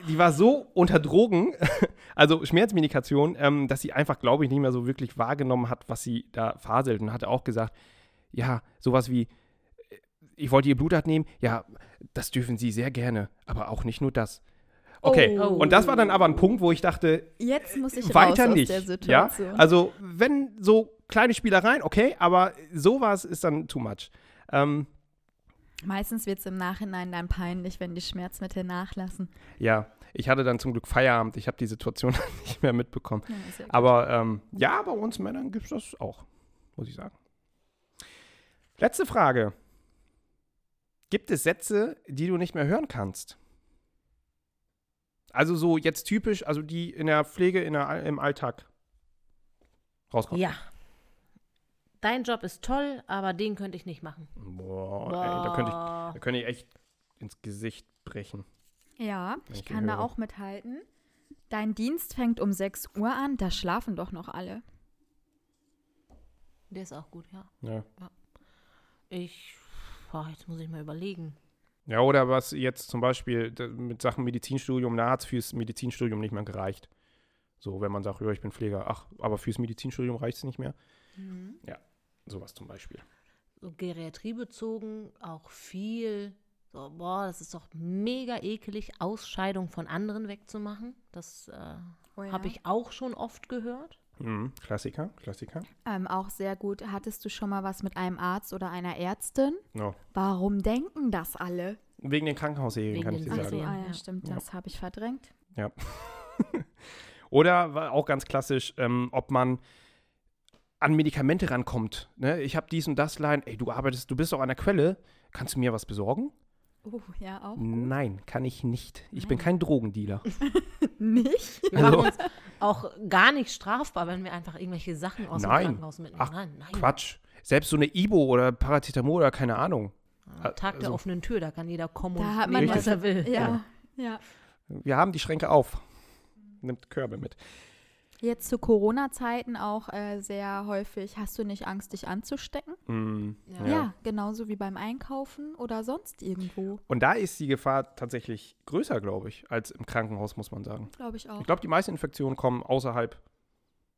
die war so unter Drogen, <laughs> also Schmerzmedikation, ähm, dass sie einfach, glaube ich, nicht mehr so wirklich wahrgenommen hat, was sie da faselt und hatte auch gesagt, ja, sowas wie, ich wollte ihr Blut abnehmen, ja, das dürfen Sie sehr gerne, aber auch nicht nur das. Okay, oh. und das war dann aber ein Punkt, wo ich dachte, jetzt muss ich weiter nicht. Ja? Also, wenn so kleine Spielereien, okay, aber sowas ist dann too much. Ähm, Meistens wird es im Nachhinein dann peinlich, wenn die Schmerzmittel nachlassen. Ja, ich hatte dann zum Glück Feierabend. Ich habe die Situation <laughs> nicht mehr mitbekommen. Ja, aber ähm, ja, bei uns Männern gibt es das auch, muss ich sagen. Letzte Frage. Gibt es Sätze, die du nicht mehr hören kannst? Also so jetzt typisch, also die in der Pflege in der, im Alltag rauskommen. Ja. Dein Job ist toll, aber den könnte ich nicht machen. Boah, Boah. Ey, da, könnte ich, da könnte ich echt ins Gesicht brechen. Ja, ich, ich kann da auch mithalten. Dein Dienst fängt um 6 Uhr an, da schlafen doch noch alle. Der ist auch gut, ja. Ja. ja. Ich, boah, jetzt muss ich mal überlegen. Ja, oder was jetzt zum Beispiel mit Sachen Medizinstudium, da hat es fürs Medizinstudium nicht mehr gereicht. So, wenn man sagt, ja, ich bin Pfleger, ach, aber fürs Medizinstudium reicht es nicht mehr. Mhm. Ja, sowas zum Beispiel. So Geriatriebezogen auch viel, so, boah, das ist doch mega ekelig, Ausscheidung von anderen wegzumachen. Das äh, oh ja. habe ich auch schon oft gehört. Mhm, Klassiker, Klassiker. Ähm, auch sehr gut. Hattest du schon mal was mit einem Arzt oder einer Ärztin? No. Warum denken das alle? Wegen den Krankenhausserien, kann ich dir sagen. Ah, ja, stimmt, ja. das habe ich verdrängt. Ja. <laughs> oder auch ganz klassisch, ähm, ob man an Medikamente rankommt. Ne? Ich habe dies und das Line, ey, du arbeitest, du bist doch an der Quelle, kannst du mir was besorgen? Oh, ja, auch. Nein, kann ich nicht. Ich Nein. bin kein Drogendealer. <laughs> nicht? Wir also, machen uns auch gar nicht strafbar, wenn wir einfach irgendwelche Sachen aus nein. dem Krankenhaus mitnehmen. Ach, nein, nein. Quatsch. Selbst so eine Ibo oder Paracetamol oder keine Ahnung. Tag der also, offenen Tür, da kann jeder kommen da und nehmen, was er will. Ja, ja, ja. Wir haben die Schränke auf. Nimmt Körbe mit. Jetzt zu Corona-Zeiten auch äh, sehr häufig, hast du nicht Angst, dich anzustecken? Mm, ja. ja. genauso wie beim Einkaufen oder sonst irgendwo. Und da ist die Gefahr tatsächlich größer, glaube ich, als im Krankenhaus, muss man sagen. Glaube ich auch. Ich glaube, die meisten Infektionen kommen außerhalb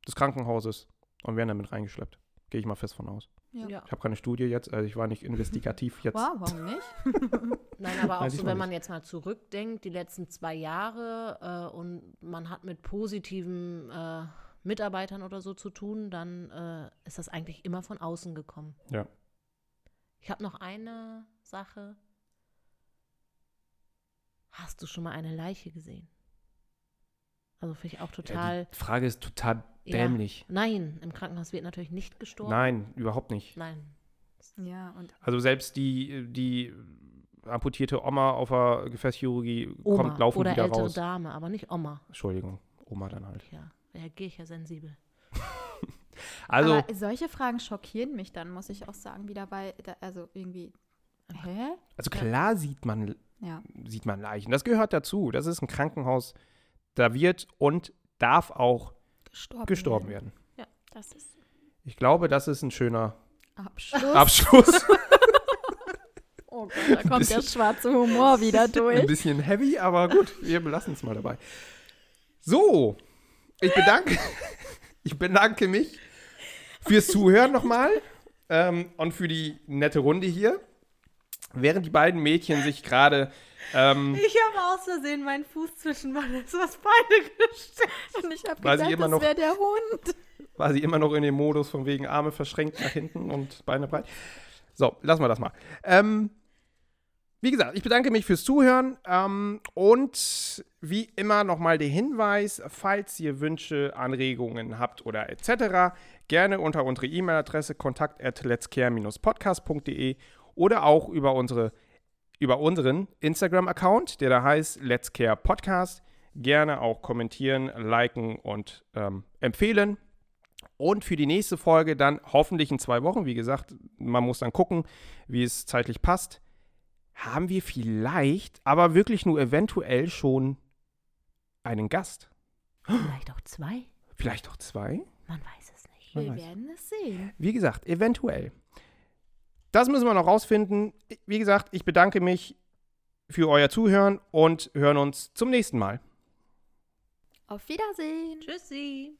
des Krankenhauses und werden damit reingeschleppt. Gehe ich mal fest von aus. Ja. Ich habe keine Studie jetzt, also ich war nicht investigativ jetzt. Wow, warum nicht? <laughs> <laughs> Nein, aber <laughs> auch Nein, so, wenn man jetzt mal zurückdenkt, die letzten zwei Jahre äh, und man hat mit positiven äh, Mitarbeitern oder so zu tun, dann äh, ist das eigentlich immer von außen gekommen. Ja. Ich habe noch eine Sache. Hast du schon mal eine Leiche gesehen? Also finde ich auch total. Ja, die Frage ist total dämlich. Ja. Nein, im Krankenhaus wird natürlich nicht gestorben. Nein, überhaupt nicht. Nein. Ja, und. Also selbst die, die amputierte Oma auf der Gefäßchirurgie Oma kommt laufen oder wieder ältere raus. Dame, aber nicht Oma. Entschuldigung, Oma dann halt. Ja, reagiere ich ja sensibel. <laughs> also. Aber solche Fragen schockieren mich dann, muss ich auch sagen, wieder bei, also irgendwie. Hä? Also klar ja. sieht man, ja. sieht man Leichen. Das gehört dazu. Das ist ein Krankenhaus da wird und darf auch gestorben, gestorben werden. werden. Ja, das ist. Ich glaube, das ist ein schöner Abschluss. Abschluss. <laughs> oh Gott, da kommt bisschen, der schwarze Humor <laughs> wieder durch. Ein bisschen heavy, aber gut, wir belassen es mal dabei. So, ich bedanke, <laughs> ich bedanke mich fürs Zuhören nochmal ähm, und für die nette Runde hier. Während die beiden Mädchen sich gerade ähm, ich habe aus Versehen meinen Fuß zwischen Vanessas Beine gesteckt. Und <laughs> ich habe gedacht, immer das wäre der Hund. War sie immer noch in dem Modus von wegen Arme verschränkt nach hinten und Beine breit. So, lassen wir das mal. Ähm, wie gesagt, ich bedanke mich fürs Zuhören ähm, und wie immer nochmal der Hinweis, falls ihr Wünsche, Anregungen habt oder etc., gerne unter unsere E-Mail-Adresse kontakt at letscare-podcast.de oder auch über unsere über unseren Instagram-Account, der da heißt Let's Care Podcast. Gerne auch kommentieren, liken und ähm, empfehlen. Und für die nächste Folge dann hoffentlich in zwei Wochen, wie gesagt, man muss dann gucken, wie es zeitlich passt, haben wir vielleicht, aber wirklich nur eventuell schon einen Gast. Vielleicht auch zwei? Vielleicht auch zwei? Man weiß es nicht. Man wir werden es sehen. Wie gesagt, eventuell. Das müssen wir noch rausfinden. Wie gesagt, ich bedanke mich für euer Zuhören und hören uns zum nächsten Mal. Auf Wiedersehen. Tschüssi.